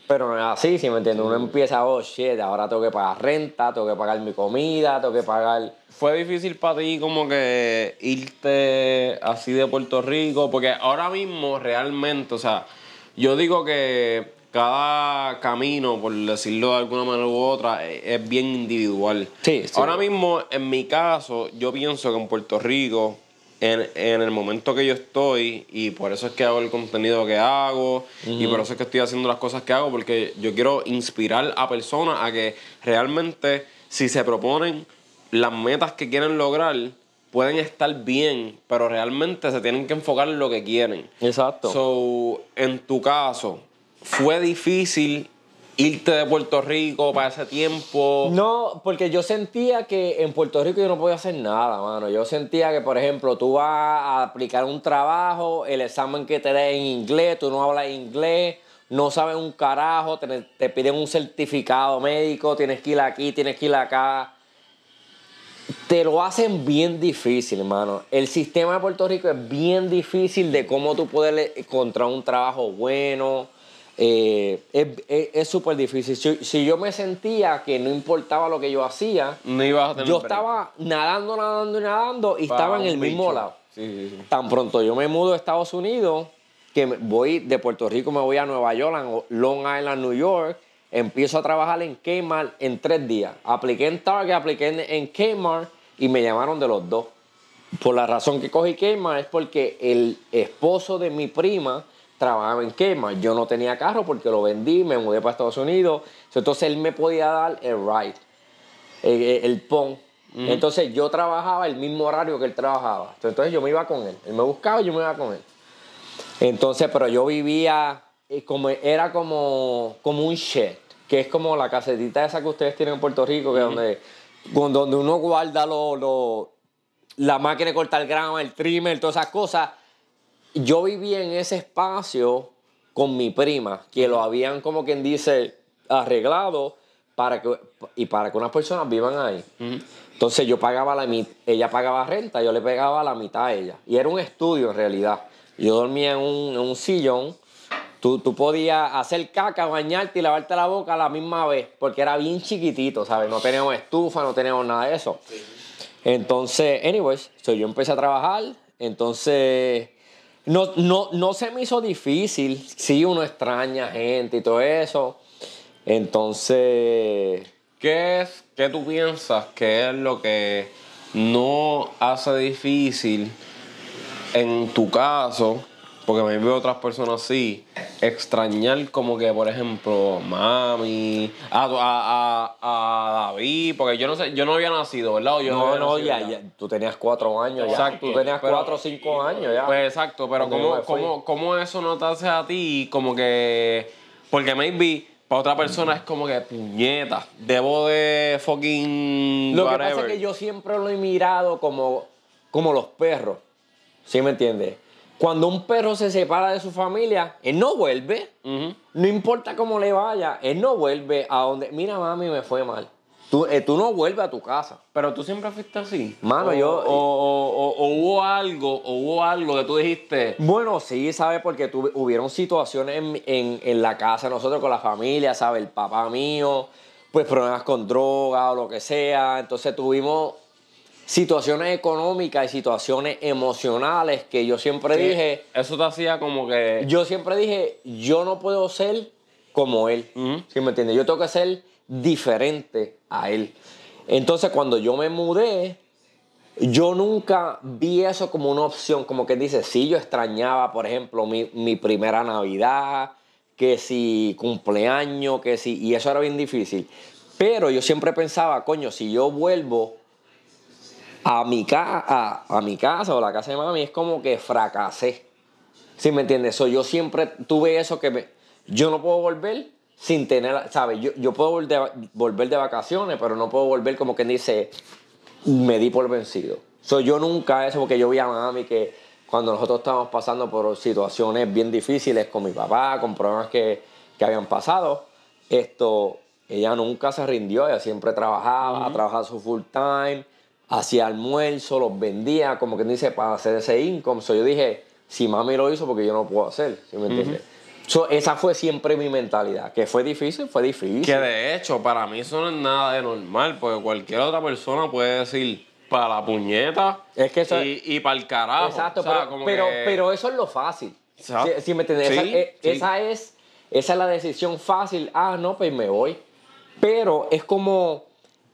S2: Pero no es así, si me entiendes? Uno empieza, oh shit, ahora tengo que pagar renta, tengo que pagar mi comida, tengo que pagar.
S1: ¿Fue difícil para ti como que irte así de Puerto Rico? Porque ahora mismo realmente, o sea, yo digo que cada camino, por decirlo de alguna manera u otra, es, es bien individual.
S2: Sí, sí.
S1: Ahora mismo, en mi caso, yo pienso que en Puerto Rico, en, en el momento que yo estoy, y por eso es que hago el contenido que hago, y por eso es que estoy haciendo las cosas que hago, porque yo quiero inspirar a personas a que realmente, si se proponen las metas que quieren lograr, pueden estar bien, pero realmente se tienen que enfocar en lo que quieren.
S2: Exacto.
S1: So, en tu caso, ¿fue difícil irte de Puerto Rico para ese tiempo?
S2: No, porque yo sentía que en Puerto Rico yo no podía hacer nada, mano. Yo sentía que, por ejemplo, tú vas a aplicar un trabajo, el examen que te den en inglés, tú no hablas inglés, no sabes un carajo, te, te piden un certificado médico, tienes que ir aquí, tienes que ir acá. Te lo hacen bien difícil, hermano. El sistema de Puerto Rico es bien difícil de cómo tú puedes encontrar un trabajo bueno. Eh, es súper difícil. Si, si yo me sentía que no importaba lo que yo hacía,
S1: No ibas a tener
S2: yo estaba nadando, nadando y nadando y estaba en el mismo lado.
S1: Sí, sí, sí.
S2: Tan pronto yo me mudo a Estados Unidos, que voy de Puerto Rico, me voy a Nueva York, Long Island, New York, empiezo a trabajar en Kmart en tres días. Apliqué en Target, apliqué en Kmart y me llamaron de los dos. Por la razón que cogí Kmart es porque el esposo de mi prima trabajaba en Kmart. Yo no tenía carro porque lo vendí, me mudé para Estados Unidos. Entonces él me podía dar el ride, el, el- PON. Entonces yo trabajaba el mismo horario que él trabajaba. Entonces yo me iba con él. Él me buscaba y yo me iba con él. Entonces, pero yo vivía, eh, como, era como, como un shed, que es como la casetita esa que ustedes tienen en Puerto Rico, que es donde uno guarda lo, lo- la máquina de cortar grama, el trimmer, todas esas cosas. Yo vivía en ese espacio con mi prima, que lo habían, como quien dice, arreglado para que, y para que unas personas vivan ahí. Entonces yo pagaba la mitad, ella pagaba renta, yo le pagaba la mitad a ella. Y era un estudio en realidad. Yo dormía en un, en un sillón. Tú, tú podías hacer caca, bañarte y lavarte la boca a la misma vez, porque era bien chiquitito, ¿sabes? No teníamos estufa, no teníamos nada de eso. Entonces, anyways, so yo empecé a trabajar. Entonces, no, no, no se me hizo difícil. Sí, uno extraña gente y todo eso. Entonces,
S1: ¿Qué es, qué tú piensas que es lo que no hace difícil en tu caso, porque me veo otras personas así, extrañar como que, por ejemplo, mami, a, a, a, a David, porque yo no sé, yo no había nacido, ¿verdad? Yo
S2: no, no,
S1: nacido
S2: ya, ya, tú tenías cuatro años ya.
S1: Exacto,
S2: Tú tenías
S1: pero-
S2: cuatro o cinco años ya.
S1: Pues exacto, pero ¿cómo, cómo, cómo eso no te hace a ti como que... Porque maybe para otra persona es como que puñeta, debo de fucking
S2: Lo que
S1: whatever.
S2: pasa es que yo siempre lo he mirado como, como los perros. ¿Sí me entiendes? Cuando un perro se separa de su familia, él no vuelve. No importa cómo le vaya, él no vuelve a donde. Mira, mami, me fue mal. Tú, eh, tú no vuelves a tu casa.
S1: Pero tú siempre fuiste así.
S2: Mano,
S1: O-
S2: yo-
S1: O, o- o- o hubo algo, o hubo algo que tú dijiste.
S2: Bueno, sí, ¿sabes? Porque tuve- hubieron situaciones en, en- en la casa, nosotros con la familia, ¿sabes? El papá mío, pues problemas con droga o lo que sea. Entonces tuvimos situaciones económicas y situaciones emocionales que yo siempre dije,
S1: Eso te hacía como que.
S2: yo siempre dije, yo no puedo ser como él.
S1: Ujú.
S2: ¿Sí me entiendes? Yo tengo que ser diferente a él. Entonces, cuando yo me mudé, yo nunca vi eso como una opción, como que dice, sí, yo extrañaba, por ejemplo, mi, mi primera Navidad, que si cumpleaños, que si, y eso era bien difícil. Pero yo siempre pensaba, coño, si yo vuelvo a mi, ca a, a mi casa o la casa de mami, es como que fracasé. ¿Sí me entiendes? So, yo siempre tuve eso que me, yo no puedo volver sin tener, ¿sabes? Yo, yo puedo volver de, volver de vacaciones, pero no puedo volver como quien dice, me di por vencido. So, yo nunca eso, porque yo vi a mami que cuando nosotros estábamos pasando por situaciones bien difíciles con mi papá, con problemas que, que habían pasado, esto, ella nunca se rindió, ella siempre trabajaba, trabajaba su full time, hacía almuerzo, los vendía, como quien dice, para hacer ese income. So, yo dije, si mami lo hizo, porque yo no puedo hacer, ¿sí me entiendes? So, esa fue siempre mi mentalidad. Que fue difícil, fue difícil.
S1: Que de hecho, para mí eso no es nada de normal, porque cualquier otra persona puede decir para la puñeta
S2: Es que eso-
S1: y, y para el carajo.
S2: Exacto,
S1: O sea,
S2: pero,
S1: como
S2: pero,
S1: que-
S2: pero eso es lo fácil.
S1: Exacto.
S2: ¿Sí, sí me entiendes?
S1: Sí,
S2: esa,
S1: sí.
S2: esa es, esa es la decisión fácil. Ah, no, pues me voy. Pero es como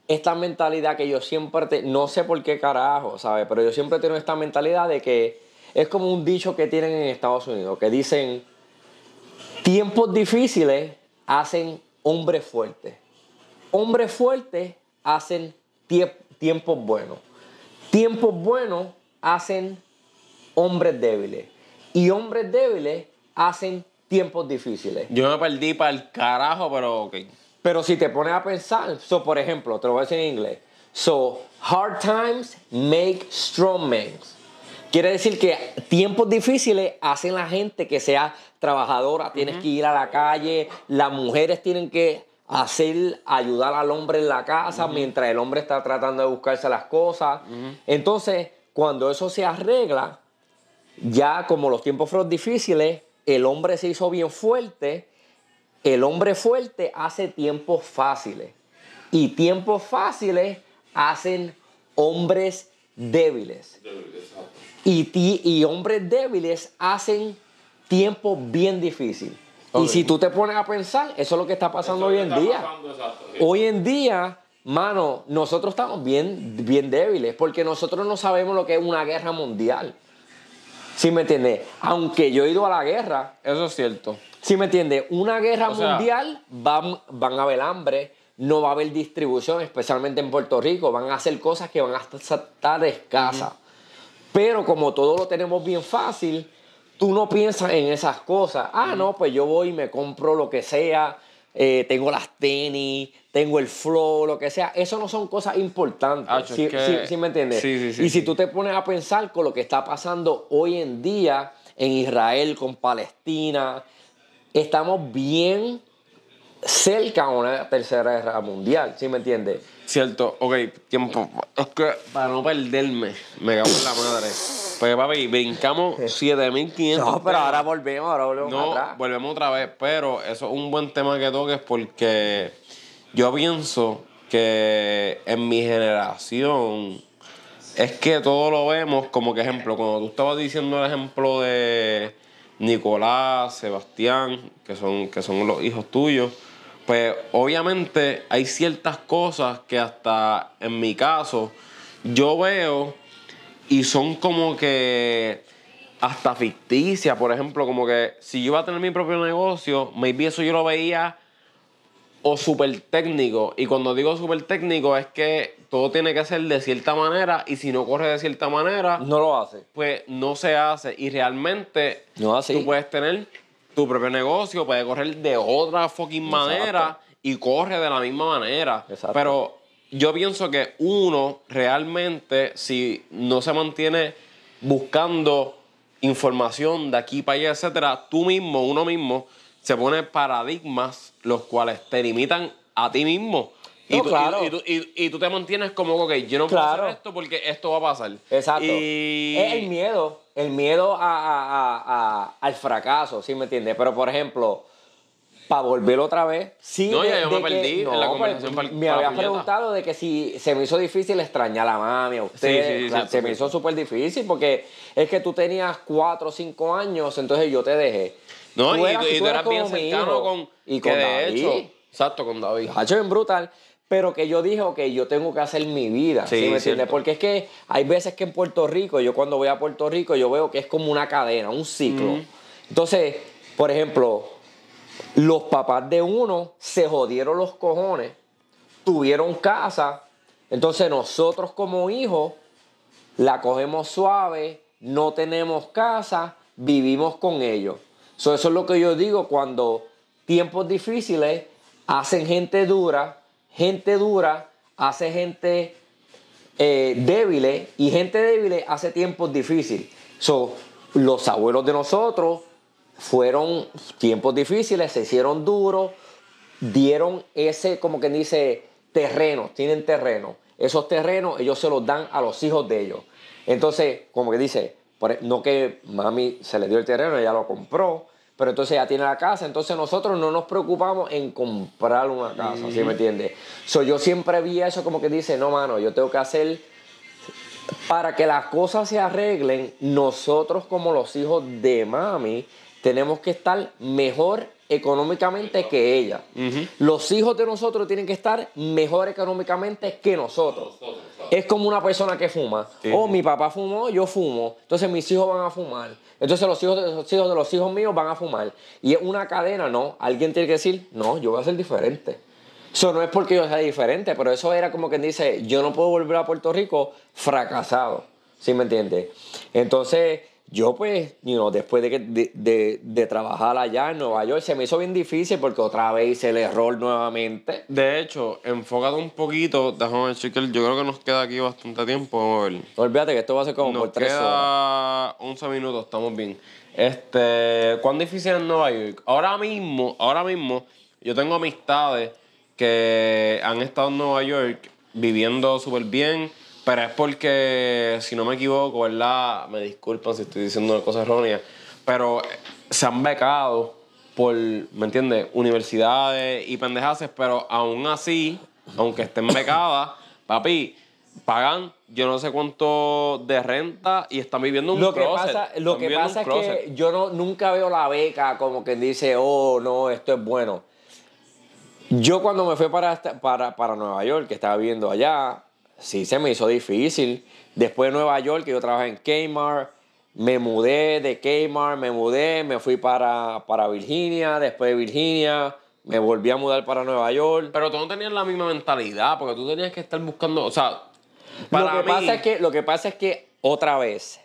S2: esta mentalidad que yo siempre, te- no sé por qué carajo, ¿sabes? Pero yo siempre tengo esta mentalidad de que es como un dicho que tienen en Estados Unidos, que dicen, tiempos difíciles hacen hombres fuertes. Hombres fuertes hacen tie- tiempos buenos. Tiempos buenos hacen hombres débiles. Y hombres débiles hacen tiempos difíciles.
S1: Yo me perdí para el carajo, pero ok.
S2: Pero si te pones a pensar, so, por ejemplo, te lo voy a decir en inglés. So, hard times make strong men. Quiere decir que tiempos difíciles hacen la gente que sea trabajadora, tienes que ir a la calle, las mujeres tienen que hacer, ayudar al hombre en la casa mientras el hombre está tratando de buscarse las cosas. Entonces, cuando eso se arregla, ya como los tiempos fueron difíciles, el hombre se hizo bien fuerte. El hombre fuerte hace tiempos fáciles. Y tiempos fáciles hacen hombres débiles. Y, ti- y hombres débiles hacen tiempos bien difíciles. Y si tú te pones a pensar, eso es lo que está pasando hoy en día. Hoy en día, mano, nosotros estamos bien, bien débiles porque nosotros no sabemos lo que es una guerra mundial. ¿Sí me entiendes? Aunque yo he ido a la guerra,
S1: Eso es cierto.
S2: ¿Sí me entiendes? Una guerra
S1: O sea-
S2: mundial van, van a haber hambre, no va a haber distribución, especialmente en Puerto Rico. Van a hacer cosas que van a estar escasas. Pero como todo lo tenemos bien fácil, tú no piensas en esas cosas. Ah, no, pues yo voy y me compro lo que sea, eh, tengo las tenis, tengo el flow, lo que sea. Eso no son cosas importantes.
S1: Acho,
S2: ¿Sí,
S1: que-
S2: sí- sí me entiendes?
S1: Sí,
S2: y si tú te pones a pensar con lo que está pasando hoy en día en Israel, con Palestina, estamos bien cerca a una tercera guerra mundial, ¿sí me entiendes?
S1: Cierto, ok, tiempo. Es que para no perderme, me cago en la madre. Pues papi, brincamos <laughs> 7500.
S2: No, pero ahora volvemos, ahora volvemos
S1: No,
S2: atrás.
S1: volvemos otra vez, pero eso es un buen tema que toques porque yo pienso que en mi generación es que todo lo vemos como que ejemplo, cuando tú estabas diciendo el ejemplo de Nicolás, Sebastián, que son, que son los hijos tuyos, pues obviamente hay ciertas cosas que hasta en mi caso yo veo y son como que hasta ficticias, por ejemplo, como que si yo iba a tener mi propio negocio, maybe eso yo lo veía o súper técnico. Y cuando digo súper técnico es que todo tiene que ser de cierta manera y si no corre de cierta manera,
S2: No lo hace.
S1: pues no se hace. Y realmente
S2: No así.
S1: tú puedes tener tu propio negocio, puede correr de otra fucking manera y corre de la misma manera.
S2: Exacto.
S1: Pero yo pienso que uno realmente, si no se mantiene buscando información de aquí para allá, etcétera, tú mismo, uno mismo, se pone paradigmas los cuales te limitan a ti mismo. Y,
S2: No,
S1: tú,
S2: claro.
S1: y, y tú- y- y tú te mantienes como, ok, yo no puedo
S2: Claro.
S1: hacer esto porque esto va a pasar.
S2: Exacto.
S1: Y...
S2: Es el miedo, el miedo a, a- a- al fracaso, ¿sí me entiendes? Pero, por ejemplo, para volver otra vez, sí.
S1: No,
S2: de-
S1: ya yo me
S2: de que-
S1: perdí en
S2: no,
S1: la
S2: pues,
S1: conversación para-
S2: Me habías preguntado de que si se me hizo difícil extrañar a la mami, a usted.
S1: Sí, sí, sí,
S2: Claro,
S1: sí,
S2: se me hizo súper difícil porque es que tú tenías cuatro o cinco años, entonces yo te dejé.
S1: No, y,
S2: eras-
S1: tú, y tú eras bien
S2: como mi
S1: cercano
S2: hijo.
S1: con.
S2: Y
S1: que
S2: con
S1: de
S2: David.
S1: hecho. Exacto, con David.
S2: Hacho bien brutal. Pero que yo dije, ok, yo tengo que hacer mi vida, ¿sí,
S1: Sí,
S2: me entiendes? Porque es que hay veces que en Puerto Rico, yo cuando voy a Puerto Rico, yo veo que es como una cadena, un ciclo. Entonces, por ejemplo, los papás de uno se jodieron los cojones, tuvieron casa, entonces nosotros como hijos la cogemos suave, no tenemos casa, vivimos con ellos. So, eso es lo que yo digo cuando tiempos difíciles hacen gente dura, gente dura hace gente eh, débil y gente débil hace tiempos difíciles. So, los abuelos de nosotros fueron tiempos difíciles, se hicieron duros, dieron ese, como que dice, terreno, tienen terreno. Esos terrenos ellos se los dan a los hijos de ellos. Entonces, como que dice, e- no que mami se le dio el terreno, ella lo compró, pero entonces ya tiene la casa, entonces nosotros no nos preocupamos en comprar una casa, ¿sí me entiendes? So, yo siempre vi eso como que dice, no, mano, yo tengo que hacer para que las cosas se arreglen, nosotros como los hijos de mami tenemos que estar mejor económicamente que ella. Los hijos de nosotros tienen que estar mejor económicamente que nosotros. Es como una persona que fuma. Oh, mi papá fumó, yo fumo. Entonces mis hijos van a fumar. Entonces los hijos de los hijos de los hijos míos van a fumar. Y es una cadena, ¿no? Alguien tiene que decir, no, yo voy a ser diferente. Eso no es porque yo sea diferente, pero eso era como quien dice, yo no puedo volver a Puerto Rico fracasado. ¿Sí me entiendes? Entonces, yo pues, you know, después de, que- de, de- de trabajar allá en Nueva York, se me hizo bien difícil porque otra vez hice el error nuevamente.
S1: De hecho, enfócate un poquito. Déjame ver, Chiquel. Yo creo que nos queda aquí bastante tiempo.
S2: No olvídate que esto va a ser como
S1: Nos
S2: por tres horas.
S1: queda 11 minutos, estamos bien. Este, ¿cuán difícil es Nueva York? Ahora mismo, ahora mismo, yo tengo amistades que han estado en Nueva York viviendo súper bien, pero es porque, si no me equivoco, ¿verdad? Me disculpan si estoy diciendo cosas erróneas, pero se han becado por, ¿me entiendes? Universidades y pendejaces, pero aún así, aunque estén becadas, papi, pagan yo no sé cuánto de renta y están viviendo un
S2: Lo que
S1: closet.
S2: pasa, lo
S1: Están
S2: que pasa es que yo no, nunca veo la beca como quien dice, oh, no, esto es bueno. Yo cuando me fui para, para Nueva York, que estaba viviendo allá, sí se me hizo difícil. Después de Nueva York, que yo trabajé en Kmart, me mudé de Kmart, me mudé, me fui para, para Virginia, después de Virginia, me volví a mudar para Nueva York.
S1: Pero tú no tenías la misma mentalidad, porque tú tenías que estar buscando, o sea, para
S2: lo, que
S1: mí,
S2: pasa es que, lo que pasa es que, otra vez,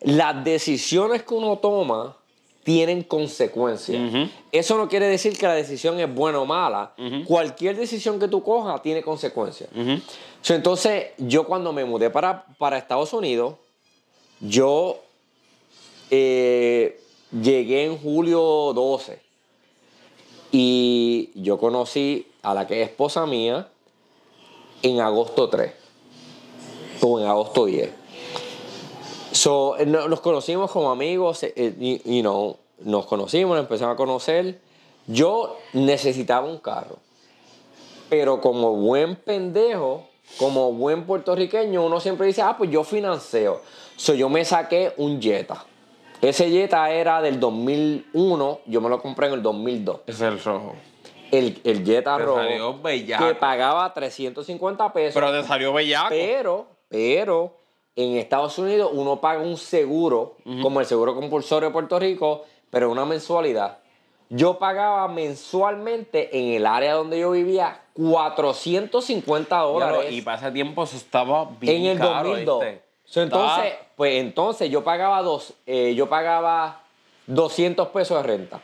S2: las decisiones que uno toma tienen consecuencias. Eso no quiere decir que la decisión es buena o mala. Cualquier decisión que tú cojas tiene consecuencias. Entonces, yo cuando me mudé para, para Estados Unidos, yo eh, llegué en julio 12 y yo conocí a la que es esposa mía en agosto 3 o en agosto 10. So, eh, no- nos conocimos como amigos, eh, you know, nos conocimos, nos empezamos a conocer. Yo necesitaba un carro, pero como buen pendejo, como buen puertorriqueño, uno siempre dice, ah, pues yo financio. So, yo me saqué un Jetta. Ese Jetta era del 2001, yo me lo compré en el 2002.
S1: ese es el rojo.
S2: El, el Jetta
S1: Te
S2: rojo,
S1: salió bellaco.
S2: que pagaba 350 pesos.
S1: Pero te salió bellaco.
S2: Pero, pero, en Estados Unidos uno paga un seguro, como el seguro compulsorio de Puerto Rico, pero una mensualidad. Yo pagaba mensualmente en el área donde yo vivía 450 dólares
S1: Claro, y para ese tiempo eso estaba bien
S2: en el
S1: caro,
S2: 2002.
S1: ¿viste?
S2: So, entonces,
S1: Estaba-
S2: pues entonces yo pagaba dos, eh, yo pagaba 200 pesos de renta.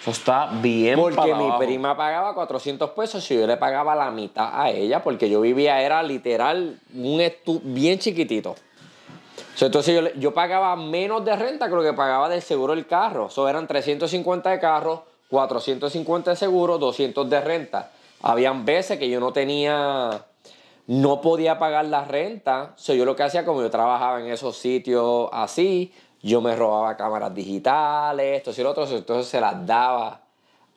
S1: Eso está bien
S2: Porque
S1: para
S2: mi
S1: abajo.
S2: prima pagaba 400 pesos y yo le pagaba la mitad a ella porque yo vivía, era literal un estu bien chiquitito. So, entonces yo, yo pagaba menos de renta que lo que pagaba del seguro del carro. Eso eran 350 de carro, 450 de seguro, 200 de renta. Habían veces que yo no tenía, no podía pagar la renta. So, yo lo que hacía, como yo trabajaba en esos sitios así, yo me robaba cámaras digitales, esto y lo otro, entonces se las daba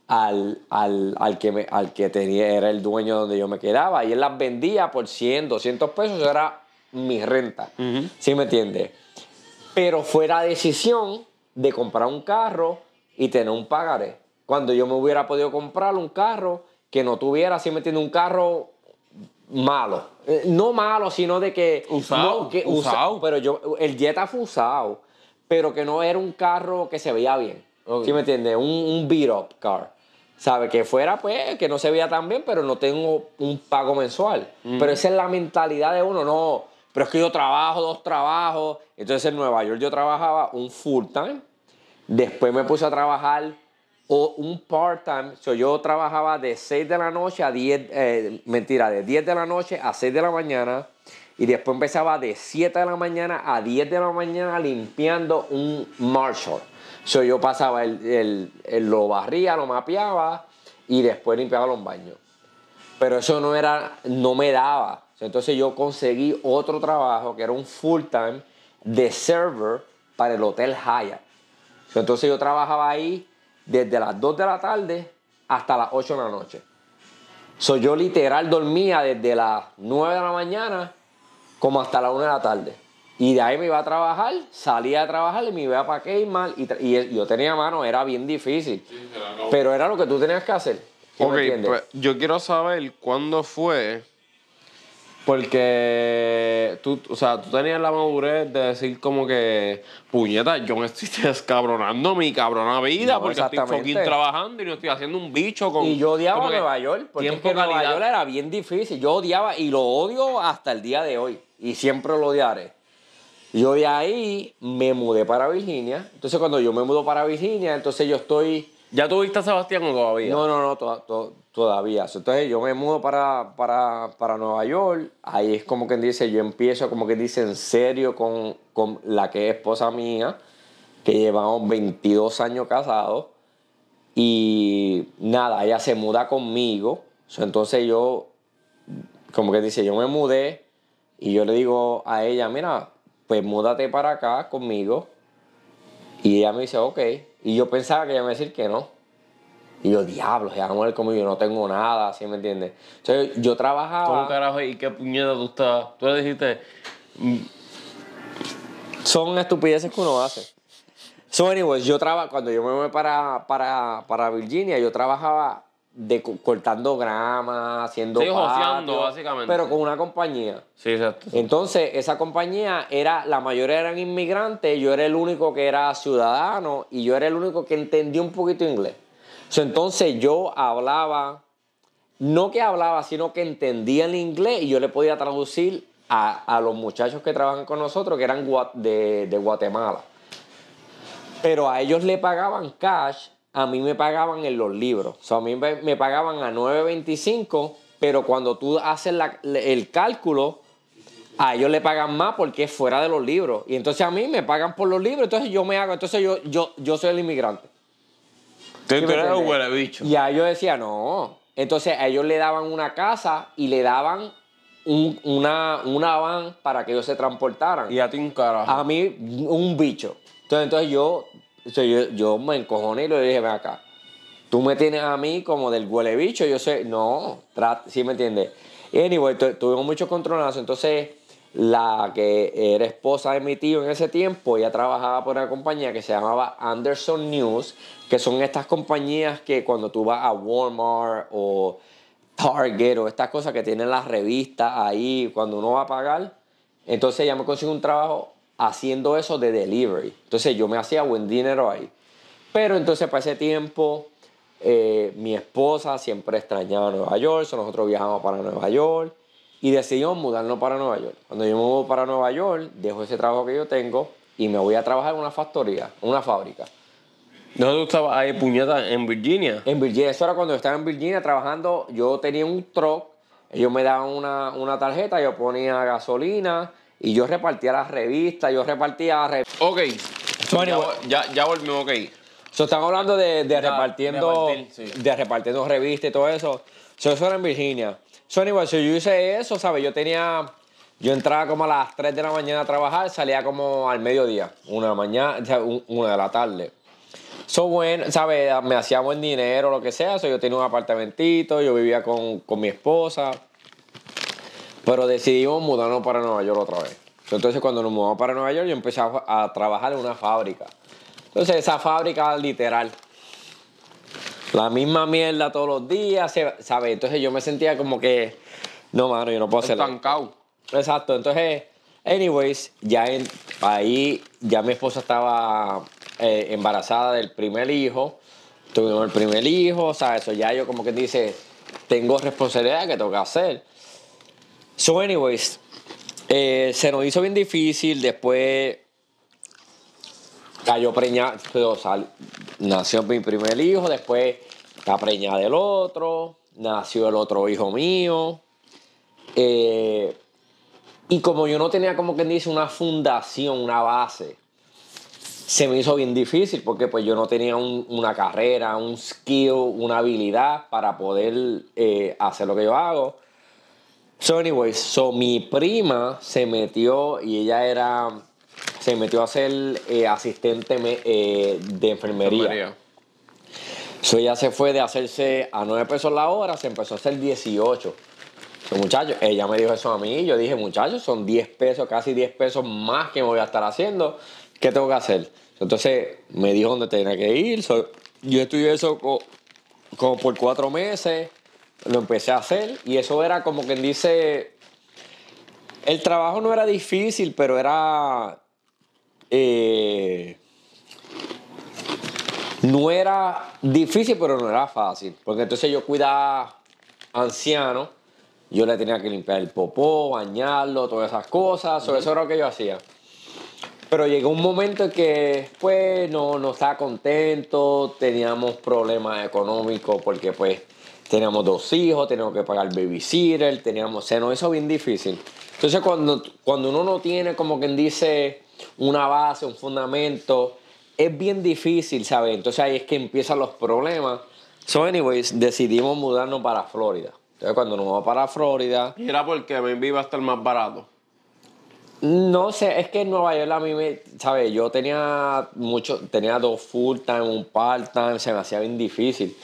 S2: al, al, al que, me- al que tenía, era el dueño donde yo me quedaba. Y él las vendía por 100, 200 pesos, eso era mi renta. ¿Sí me entiendes? Pero fue la decisión de comprar un carro y tener un pagaré. Cuando yo me hubiera podido comprar un carro que no tuviera, ¿sí me entiendes? Un carro, malo. Eh, No malo, sino de que.
S1: Usado,
S2: no, que usa-
S1: usado.
S2: pero yo, el Jetta fue usado, pero que no era un carro que se veía bien.
S1: Ok.
S2: ¿Sí me entiendes? Un, un beat up car. ¿Sabe? Que fuera, pues, que no se veía tan bien, pero no tengo un pago mensual.
S1: Mm.
S2: Pero esa es la mentalidad de uno, no. Pero es que yo trabajo, dos trabajos. Entonces en Nueva York yo trabajaba un full time. Después me puse a trabajar o un part-time. So, yo trabajaba de 6 de la noche a 10, eh, mentira, de 10 de la noche a 6 de la mañana. Y después empezaba de 7 de la mañana a 10 de la mañana limpiando un Marshall. So, yo pasaba, el, el- lo barría, lo mapeaba y después limpiaba los baños. Pero eso no era, no me daba. Entonces yo conseguí otro trabajo que era un full time de server para el Hotel Hyatt. Entonces yo trabajaba ahí desde las 2 de la tarde hasta las 8 de la noche. So, yo literal dormía desde las 9 de la mañana como hasta las 1 de la tarde. Y de ahí me iba a trabajar, salía a trabajar y me iba para Kmart. Y, y yo tenía mano, era bien difícil. Pero era lo que tú tenías que hacer. ¿Sí me
S1: Ok, pues yo quiero saber cuándo fue. Porque tú, o sea, tú tenías la madurez de decir como que, puñeta, yo me estoy <laughs> descabronando mi cabrona vida
S2: No,
S1: porque estoy fucking trabajando y no estoy haciendo un bicho con...
S2: Y yo odiaba Nueva York, porque es que Nueva. York era bien difícil. Yo odiaba y lo odio hasta el día de hoy. Y siempre lo odiaré. Yo de ahí me mudé para Virginia. Entonces cuando yo me mudo para Virginia, entonces yo estoy...
S1: ¿Ya tuviste a Sebastián o todavía?
S2: No, no, no, to- to- todavía. Entonces yo me mudo para, para, para Nueva York. Ahí es como quien dice, yo empiezo como que dice en serio con, con la que es esposa mía, que llevamos 22 años casados. Y nada, ella se muda conmigo. Entonces yo, como que dice, yo me mudé y yo le digo a ella, mira, pues múdate para acá conmigo. Y ella me dice, ok. Y yo pensaba que ella me iba a decir que no. Y yo, diablo, ella va a morir conmigo, yo no tengo nada, ¿sí me entiendes? Entonces yo
S1: ¿Cómo
S2: trabajaba...
S1: carajo y qué puñeta tú estás? Tú le dijiste,
S2: Son estupideces que uno hace. So, anyways, yo traba, cuando yo me voy para, para, para Virginia, yo trabajaba de, co- cortando grama, haciendo
S1: Sí, joseando,
S2: patio,
S1: básicamente.
S2: Pero con una compañía.
S1: sí, exacto.
S2: Entonces, esa compañía era, la mayoría eran inmigrantes, yo era el único que era ciudadano y yo era el único que entendía un poquito inglés. Entonces yo hablaba, no que hablaba, sino que entendía el inglés y yo le podía traducir a, a los muchachos que trabajan con nosotros, que eran de, de Guatemala. Pero a ellos le pagaban cash, a mí me pagaban en los libros. O sea, a mí me, pagaban a 9.25, pero cuando tú haces la- el cálculo, a ellos le pagan más porque es fuera de los libros. Y entonces a mí me pagan por los libros, entonces yo me hago, entonces yo, yo, yo soy el inmigrante.
S1: Tú
S2: ¿Sí me
S1: tú un bicho.
S2: Y a ellos decía, no. Entonces a ellos le daban una casa y le daban un- una, una van para que ellos se transportaran.
S1: Y a ti un carajo.
S2: A mí, un bicho. Entonces, entonces yo, sea, yo, me encojoné y le dije, ven acá. Tú me tienes a mí como del huele bicho, yo sé, no, tra- ¿sí me entiendes? Anyway, tu- tuvimos muchos controlazos, entonces la que era esposa de mi tío en ese tiempo, ella trabajaba por una compañía que se llamaba Anderson News, que son estas compañías que cuando tú vas a Walmart o Target o estas cosas que tienen las revistas ahí, cuando uno va a pagar, entonces ella me consiguió un trabajo haciendo eso de delivery. Entonces yo me hacía buen dinero ahí. Pero entonces para ese tiempo eh, mi esposa siempre extrañaba Nueva York, so nosotros viajamos para Nueva York y decidimos mudarnos para Nueva York. Cuando yo me mudo para Nueva York, dejo ese trabajo que yo tengo y me voy a trabajar en una factoría, una fábrica.
S1: ¿No tú estabas ahí, puñeta, en Virginia?
S2: En Virginia, eso era cuando yo estaba en Virginia trabajando, yo tenía un truck, ellos me daban una, una tarjeta, yo ponía gasolina y yo repartía las revistas, yo repartía... re-
S1: Ok.
S2: Bueno,
S1: ya, ya, ya volvimos, ok.
S2: So, estamos hablando de, de repartiendo
S1: repartir, sí.
S2: de repartiendo revistas y todo eso. So, eso era en Virginia. So, anyway, so, yo hice eso, ¿sabes? Yo tenía... Yo entraba como a las 3 de la mañana a trabajar, salía como al mediodía, una de la mañana, una de la tarde. So, bueno, ¿sabes? Me hacía buen dinero, lo que sea. So, yo tenía un apartamentito, yo vivía con, con mi esposa. Pero decidimos mudarnos para Nueva York otra vez. Entonces, cuando nos mudamos para Nueva York, yo empecé a, a trabajar en una fábrica. Entonces, esa fábrica, literal, la misma mierda todos los días, ¿sabes? Entonces, yo me sentía como que No, mano, yo no puedo hacer
S1: Estancado.
S2: Exacto, entonces, anyways, ya en- ahí, ya mi esposa estaba eh, embarazada del primer hijo, tuvimos el primer hijo, o sea, eso ya yo como que dice, tengo responsabilidad que tengo que hacer. So, anyways, eh, se nos hizo bien difícil, después cayó preñada, pero sal- nació mi primer hijo, después la preñada del otro, nació el otro hijo mío. Eh, y como yo no tenía como quien dice una fundación, una base, se me hizo bien difícil porque pues yo no tenía un- una carrera, un skill, una habilidad para poder eh, hacer lo que yo hago. So anyways, so mi prima se metió y ella era, se metió a ser eh, asistente me- eh, de enfermería. So ella se fue de hacerse a 9 pesos la hora, se empezó a hacer 18. So, muchachos, ella me dijo eso a mí, yo dije, muchachos, son 10 pesos, casi 10 pesos más que me voy a estar haciendo. ¿Qué tengo que hacer? Entonces me dijo dónde tenía que ir. So, yo estudié eso co- como por cuatro meses, lo empecé a hacer y eso era como quien dice, el trabajo no era difícil, pero era... eh, no era difícil, pero no era fácil. Porque entonces yo cuidaba ancianos, yo le tenía que limpiar el popó, bañarlo, todas esas cosas. So, Eso era lo que yo hacía. Pero llegó un momento en que, pues, no, no estaba contento, teníamos problemas económicos porque, pues, teníamos dos hijos, teníamos que pagar babysitter, teníamos, se nos hizo bien difícil. Entonces, cuando, cuando uno no tiene, como quien dice, una base, un fundamento, es bien difícil, ¿sabes? Entonces ahí es que empiezan los problemas. So, anyways, decidimos mudarnos para Florida. Entonces, cuando nos vamos para Florida,
S1: Y era porque me iba a estar más barato.
S2: no sé, es que en Nueva York a mí me, ¿sabes? Yo tenía mucho, tenía dos full time, un part time, se me hacía bien difícil.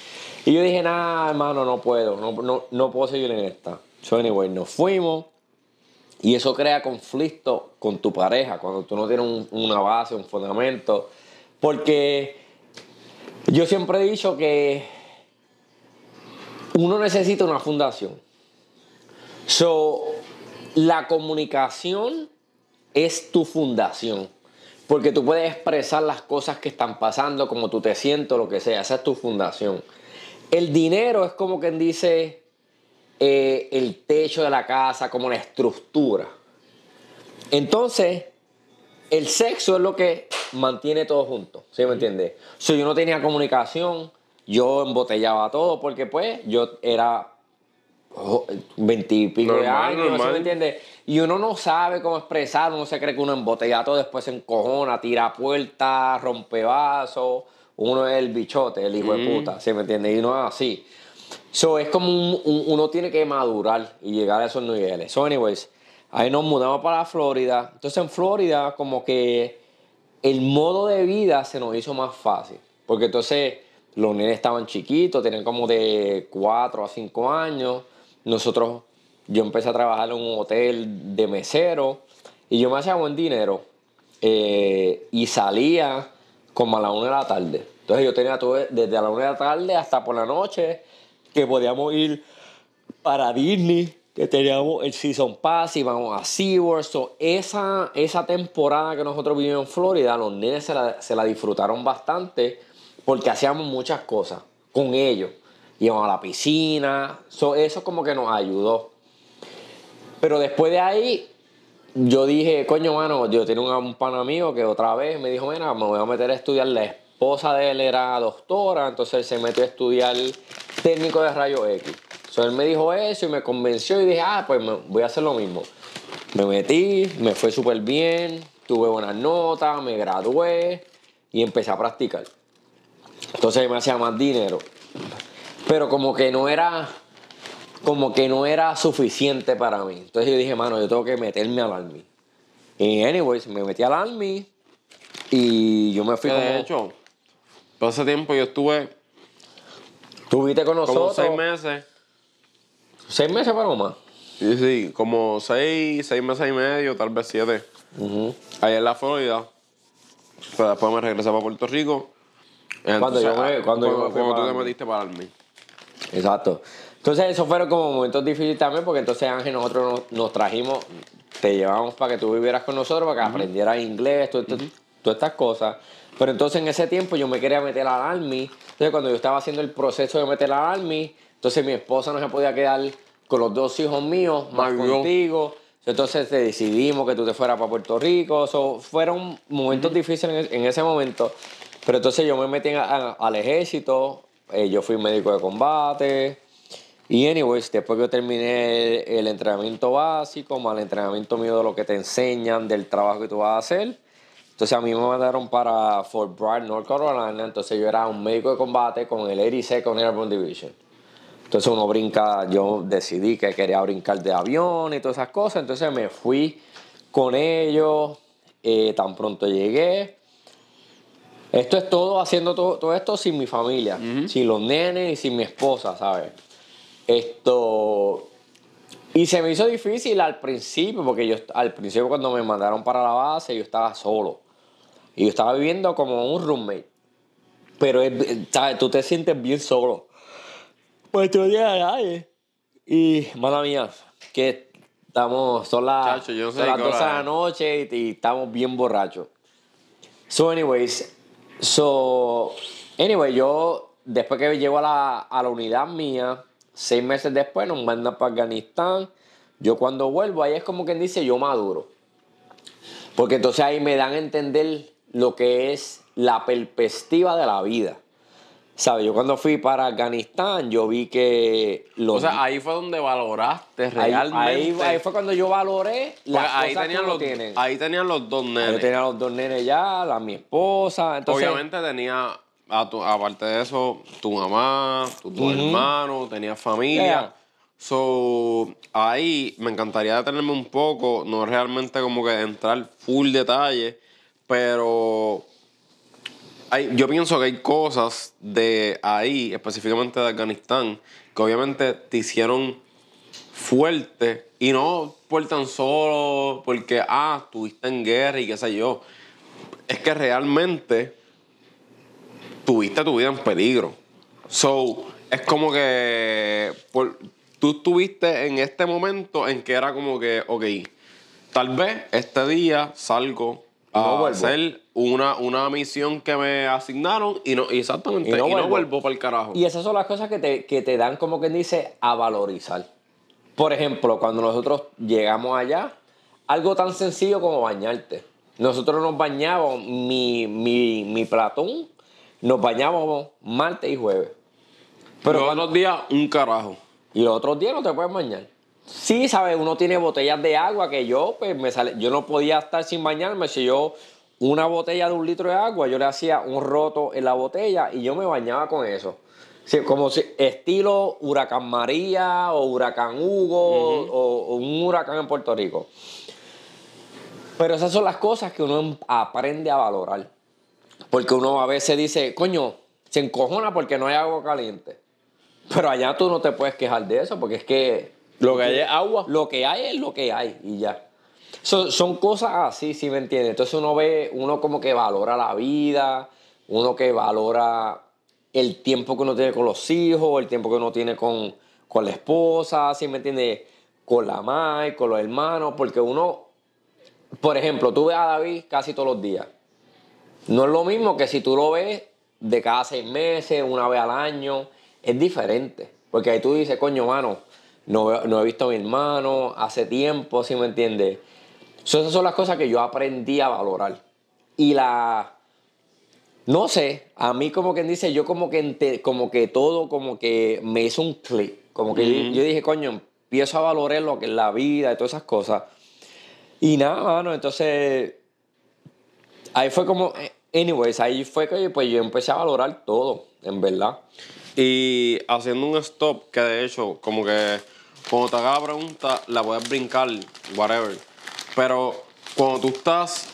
S2: Y yo dije, nada, hermano, no puedo, no, no, no puedo seguir en esta. So, anyway, nos fuimos y eso crea conflicto con tu pareja cuando tú no tienes un- una base, un fundamento. Porque yo siempre he dicho que uno necesita una fundación. So, la comunicación es tu fundación. Porque tú puedes expresar las cosas que están pasando, como tú te sientes, lo que sea. Esa es tu fundación. El dinero es como quien dice eh, el techo de la casa, como la estructura. Entonces, el sexo es lo que mantiene todo junto. ¿Sí me entiendes? Si yo no tenía comunicación, yo embotellaba todo porque pues yo era veintipico de años, ¿sí me entiendes? Y uno no sabe cómo expresar, uno se cree que uno embotella todo, después se encojona, tira puertas, rompe vasos, uno es el bichote, el hijo de puta, ¿sí me entiendes? Y no es así. So, es como un- un- uno tiene que madurar y llegar a esos niveles. So, anyways, ahí nos mudamos para Florida. Entonces, en Florida, como que el modo de vida se nos hizo más fácil. Porque entonces los nenes estaban chiquitos, tenían como de 4 a 5 años. Nosotros, yo empecé a trabajar en un hotel de mesero y yo me hacía buen dinero. Eh, y salía como a la 1 de la tarde. Entonces yo tenía todo desde la 1 de la tarde hasta por la noche que podíamos ir para Disney, que teníamos el Season Pass, íbamos a SeaWorld. So, esa, esa temporada que nosotros vivimos en Florida, los nenes se la, se la disfrutaron bastante porque hacíamos muchas cosas con ellos. Íbamos a la piscina, so, eso como que nos ayudó. Pero después de ahí, yo dije, coño, mano, yo tenía un, un pana amigo que otra vez me dijo, mira, me voy a meter a estudiar. La esposa de él era doctora, entonces él se metió a estudiar técnico de rayos X. So, él me dijo eso y me convenció y dije, ah, pues me- voy a hacer lo mismo. Me metí, me fue súper bien, tuve buenas notas, me gradué y empecé a practicar. Entonces me hacía más dinero. Pero como que no era como que no era suficiente para mí. Entonces yo dije, mano, yo tengo que meterme al Army. Y anyways, me metí al Army y yo me fui como...
S1: de hecho, todo ese tiempo yo estuve
S2: Tuviste con nosotros...
S1: como seis meses.
S2: ¿Seis meses para más?
S1: Sí, sí, como seis, seis meses y medio, tal vez siete. Allá en la Florida. Pero después me regresé para Puerto Rico.
S2: Cuando yo me- cuando yo me fui
S1: cuando tú te metiste para Army.
S2: Exacto. Entonces, esos fueron como momentos difíciles también, porque entonces Ángel, nosotros nos, nos trajimos, te llevamos para que tú vivieras con nosotros, para que aprendieras inglés, todo, todas estas cosas. Pero entonces en ese tiempo yo me quería meter al Army. Entonces, cuando yo estaba haciendo el proceso de meter al Army, entonces mi esposa no se podía quedar con los dos hijos míos, más contigo. Entonces te decidimos que tú te fueras para Puerto Rico. So, fueron momentos difíciles en, en ese momento. Pero entonces yo me metí a- a- al ejército. eh, yo fui médico de combate. Y anyways, después que yo terminé el, el entrenamiento básico, más el entrenamiento mío de lo que te enseñan, del trabajo que tú vas a hacer. Entonces a mí me mandaron para Fort Bragg, North Carolina. Entonces yo era un médico de combate con el 82nd Airborne Division. Entonces uno brinca, yo decidí que quería brincar de avión y todas esas cosas. Entonces me fui con ellos, eh, tan pronto llegué. Esto es todo, haciendo todo, todo esto sin mi familia, sin los nenes y sin mi esposa, ¿sabes? Esto... Y se me hizo difícil al principio, porque yo al principio cuando me mandaron para la base yo estaba solo. Y yo estaba viviendo como un roommate. Pero es- ¿sabes? tú te sientes bien solo. Pues tú a nadie. Y, mala mía, que estamos, son las,
S1: Chacho, yo no
S2: son las
S1: qué
S2: 12 de la noche y, y estamos bien borrachos. So, anyways, so, anyway, yo, después que llego a la, a la unidad mía, seis meses después nos mandan para Afganistán. Yo cuando vuelvo, ahí es como quien dice, yo maduro. Porque entonces ahí me dan a entender lo que es la perspectiva de la vida. ¿Sabes? Yo cuando fui para Afganistán, yo vi que los...
S1: O sea, ahí fue donde valoraste
S2: ahí,
S1: realmente.
S2: ahí- ahí fue cuando yo valoré
S1: Porque
S2: las
S1: ahí
S2: cosas
S1: tenían
S2: que
S1: los,
S2: tiene.
S1: ahí tenían los dos nenes.
S2: Yo tenía los dos nenes ya, la mi esposa. Entonces,
S1: Obviamente tenía, a tu- aparte de eso, tu mamá, tus dos hermanos, tenías familia.
S2: Yeah.
S1: So, ahí me encantaría detenerme un poco, no realmente como que entrar full detalle, pero hay, yo pienso que hay cosas de ahí, específicamente de Afganistán, que obviamente te hicieron fuerte y no por tan solo porque, ah, estuviste en guerra y qué sé yo. Es que realmente tuviste tu vida en peligro. So, es como que por- tú estuviste en este momento en que era como que, ok, tal vez este día salgo a
S2: no
S1: hacer una, una misión que me asignaron y no, y exactamente,
S2: Y
S1: y
S2: no
S1: no,
S2: vuelvo.
S1: vuelvo para el carajo.
S2: Y esas son las cosas que te, que te dan, como quien dice, a valorizar. Por ejemplo, cuando nosotros llegamos allá, algo tan sencillo como bañarte. Nosotros nos bañábamos, mi, mi, mi platón, nos bañábamos martes y jueves.
S1: Pero los días, un carajo.
S2: Y los otros días no te puedes bañar. Sí, sabes, uno tiene botellas de agua que yo, pues me sale, yo no podía estar sin bañarme. Si yo, una botella de un litro de agua, yo le hacía un roto en la botella y yo me bañaba con eso. Sí, como si, estilo huracán María o huracán Hugo o, o un huracán en Puerto Rico. Pero esas son las cosas que uno aprende a valorar. Porque uno a veces dice, coño, se encojona porque no hay agua caliente. Pero allá tú no te puedes quejar de eso porque es que
S1: Lo que hay es agua.
S2: lo que hay es lo que hay y ya. Son, son cosas así, ¿sí me entiendes? Entonces uno ve, uno como que valora la vida, uno que valora el tiempo que uno tiene con los hijos, el tiempo que uno tiene con, con la esposa, ¿sí me entiendes? Con la madre, con los hermanos, porque uno, por ejemplo, tú ves a David casi todos los días. No es lo mismo que si tú lo ves de cada seis meses, una vez al año, es diferente. Porque ahí tú dices, coño, mano, no, no he visto a mi hermano hace tiempo, ¿sí me entiendes? So, esas son las cosas que yo aprendí a valorar. Y la... No sé, a mí como quien dice, yo como que, ente- como que todo como que me hizo un clic. Como que yo, yo dije, coño, empiezo a valorar lo que es la vida y todas esas cosas. Y nada, mano, entonces ahí fue como, eh, anyways, ahí fue que pues, yo empecé a valorar todo, en verdad.
S1: Y haciendo un stop, que de hecho, como que cuando te haga la pregunta, la puedes brincar, whatever. Pero cuando tú estás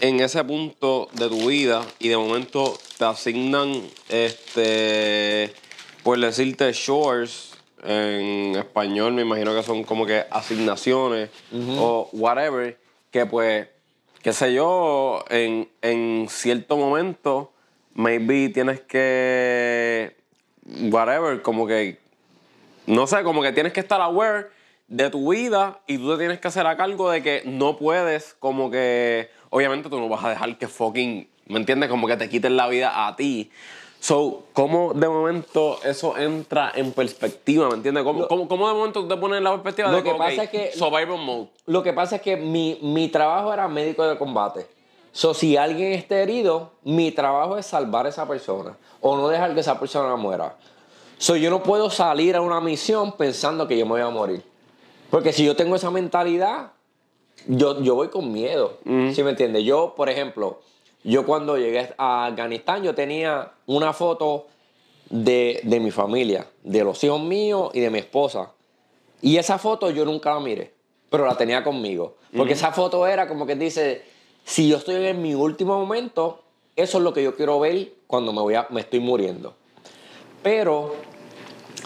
S1: en ese punto de tu vida y de momento te asignan, este, por decirte, shores, en español me imagino que son como que asignaciones o whatever, que pues, qué sé yo, en, en cierto momento, maybe tienes que, whatever, como que no sé, como que tienes que estar aware de tu vida y tú te tienes que hacer a cargo de que no puedes, como que, obviamente tú no vas a dejar que fucking, ¿me entiendes? Como que te quiten la vida a ti. So, ¿cómo de momento eso entra en perspectiva? ¿Me entiendes? ¿Cómo, cómo, cómo de momento tú te pones en la perspectiva
S2: Lo
S1: de
S2: que
S1: ok,
S2: pasa es que-
S1: Survival mode.
S2: Lo que pasa es que mi, mi trabajo era médico de combate. So, si alguien está herido, mi trabajo es salvar a esa persona o no dejar que esa persona muera. So, yo no puedo salir a una misión pensando que yo me voy a morir. Porque si yo tengo esa mentalidad, yo, yo voy con miedo. ¿Sí me entiendes? Yo, por ejemplo, yo cuando llegué a Afganistán, yo tenía una foto de, de mi familia, de los hijos míos y de mi esposa. Y esa foto yo nunca la miré, pero la tenía conmigo. Porque esa foto era como que dice, si yo estoy en mi último momento, eso es lo que yo quiero ver cuando me, voy a, me estoy muriendo. Pero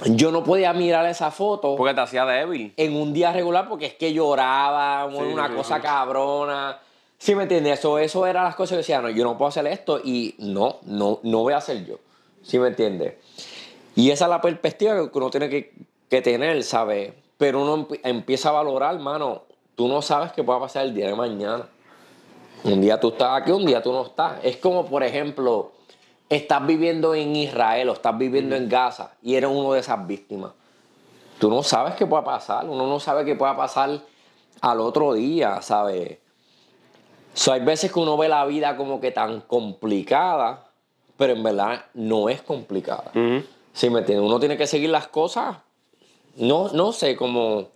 S2: yo no podía mirar esa foto
S1: Porque te hacía débil.
S2: en un día regular porque es que lloraba, una cosa cabrona. ¿Sí me entiendes? Eso, eso eran las cosas que decía, no, yo no puedo hacer esto y no, no, no voy a hacer yo. ¿Sí me entiendes? Y esa es la perspectiva que uno tiene que, que tener, ¿sabes? Pero uno empi- empieza a valorar, mano, tú no sabes qué pueda pasar el día de mañana. Un día tú estás aquí, un día tú no estás. Es como, por ejemplo, estás viviendo en Israel o estás viviendo en Gaza y eres uno de esas víctimas. Tú no sabes qué pueda pasar, uno no sabe qué pueda pasar al otro día, ¿sabes? So, hay veces que uno ve la vida como que tan complicada, pero en verdad no es complicada. ¿Sí me entiendes? Uno tiene que seguir las cosas, no, no sé, como,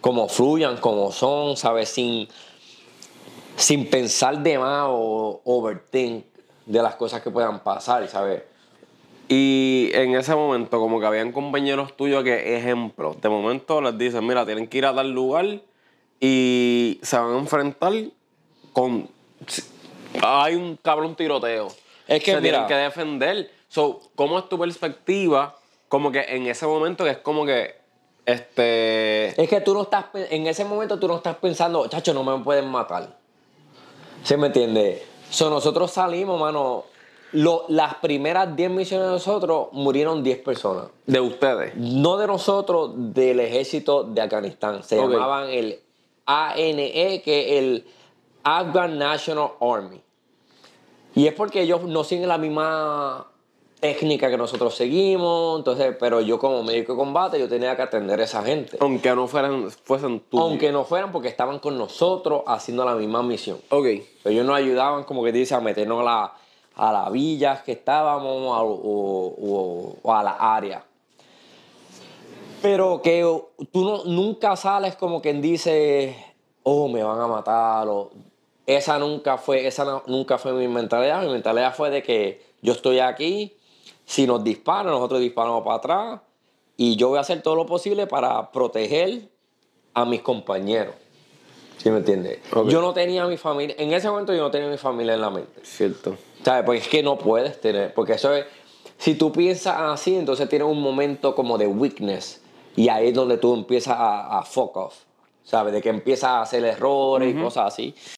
S2: como fluyan, como son, ¿sabes? Sin, sin pensar de más o overthink de las cosas que puedan pasar, ¿sabes?
S1: Y en ese momento, como que habían compañeros tuyos que, ejemplo, de momento les dicen, mira, tienen que ir a tal lugar y se van a enfrentar con... Hay un cabrón tiroteo.
S2: Es que,
S1: se
S2: mira-
S1: tienen que defender. So, ¿cómo es tu perspectiva? Como que en ese momento que es como que, este...
S2: Es que tú no estás, en ese momento tú no estás pensando, chacho, no me pueden matar. ¿Sí me entiendes? So, nosotros salimos, mano, lo- las primeras 10 misiones de nosotros murieron 10 personas.
S1: De ustedes.
S2: No de nosotros, del ejército de Afganistán. Se llamaban el ANE, que es el Afghan National Army. Y es porque ellos no siguen la misma técnica que nosotros seguimos, entonces, pero yo como médico de combate, yo tenía que atender a esa gente.
S1: Aunque no fueran, fuesen tú.
S2: Aunque no fueran porque estaban con nosotros haciendo la misma misión.
S1: Ok.
S2: Ellos nos ayudaban, como que dice, a meternos a, la, a las villas que estábamos a- o, o- o a la área. Pero que tú no, nunca sales como quien dice, oh, me van a matar. O, esa nunca fue, esa no- nunca fue mi mentalidad. Mi mentalidad fue de que yo estoy aquí, si nos disparan, nosotros disparamos para atrás. Y yo voy a hacer todo lo posible para proteger a mis compañeros. ¿Sí me entiendes?
S1: Ok.
S2: Yo no tenía a mi familia, en ese momento yo no tenía a mi familia en la mente.
S1: Cierto.
S2: ¿Sabes? Porque es que no puedes tener, porque eso es, si tú piensas así, entonces tienes un momento como de weakness y ahí es donde tú empiezas a, a fuck off, ¿sabes? De que empiezas a hacer errores y cosas así.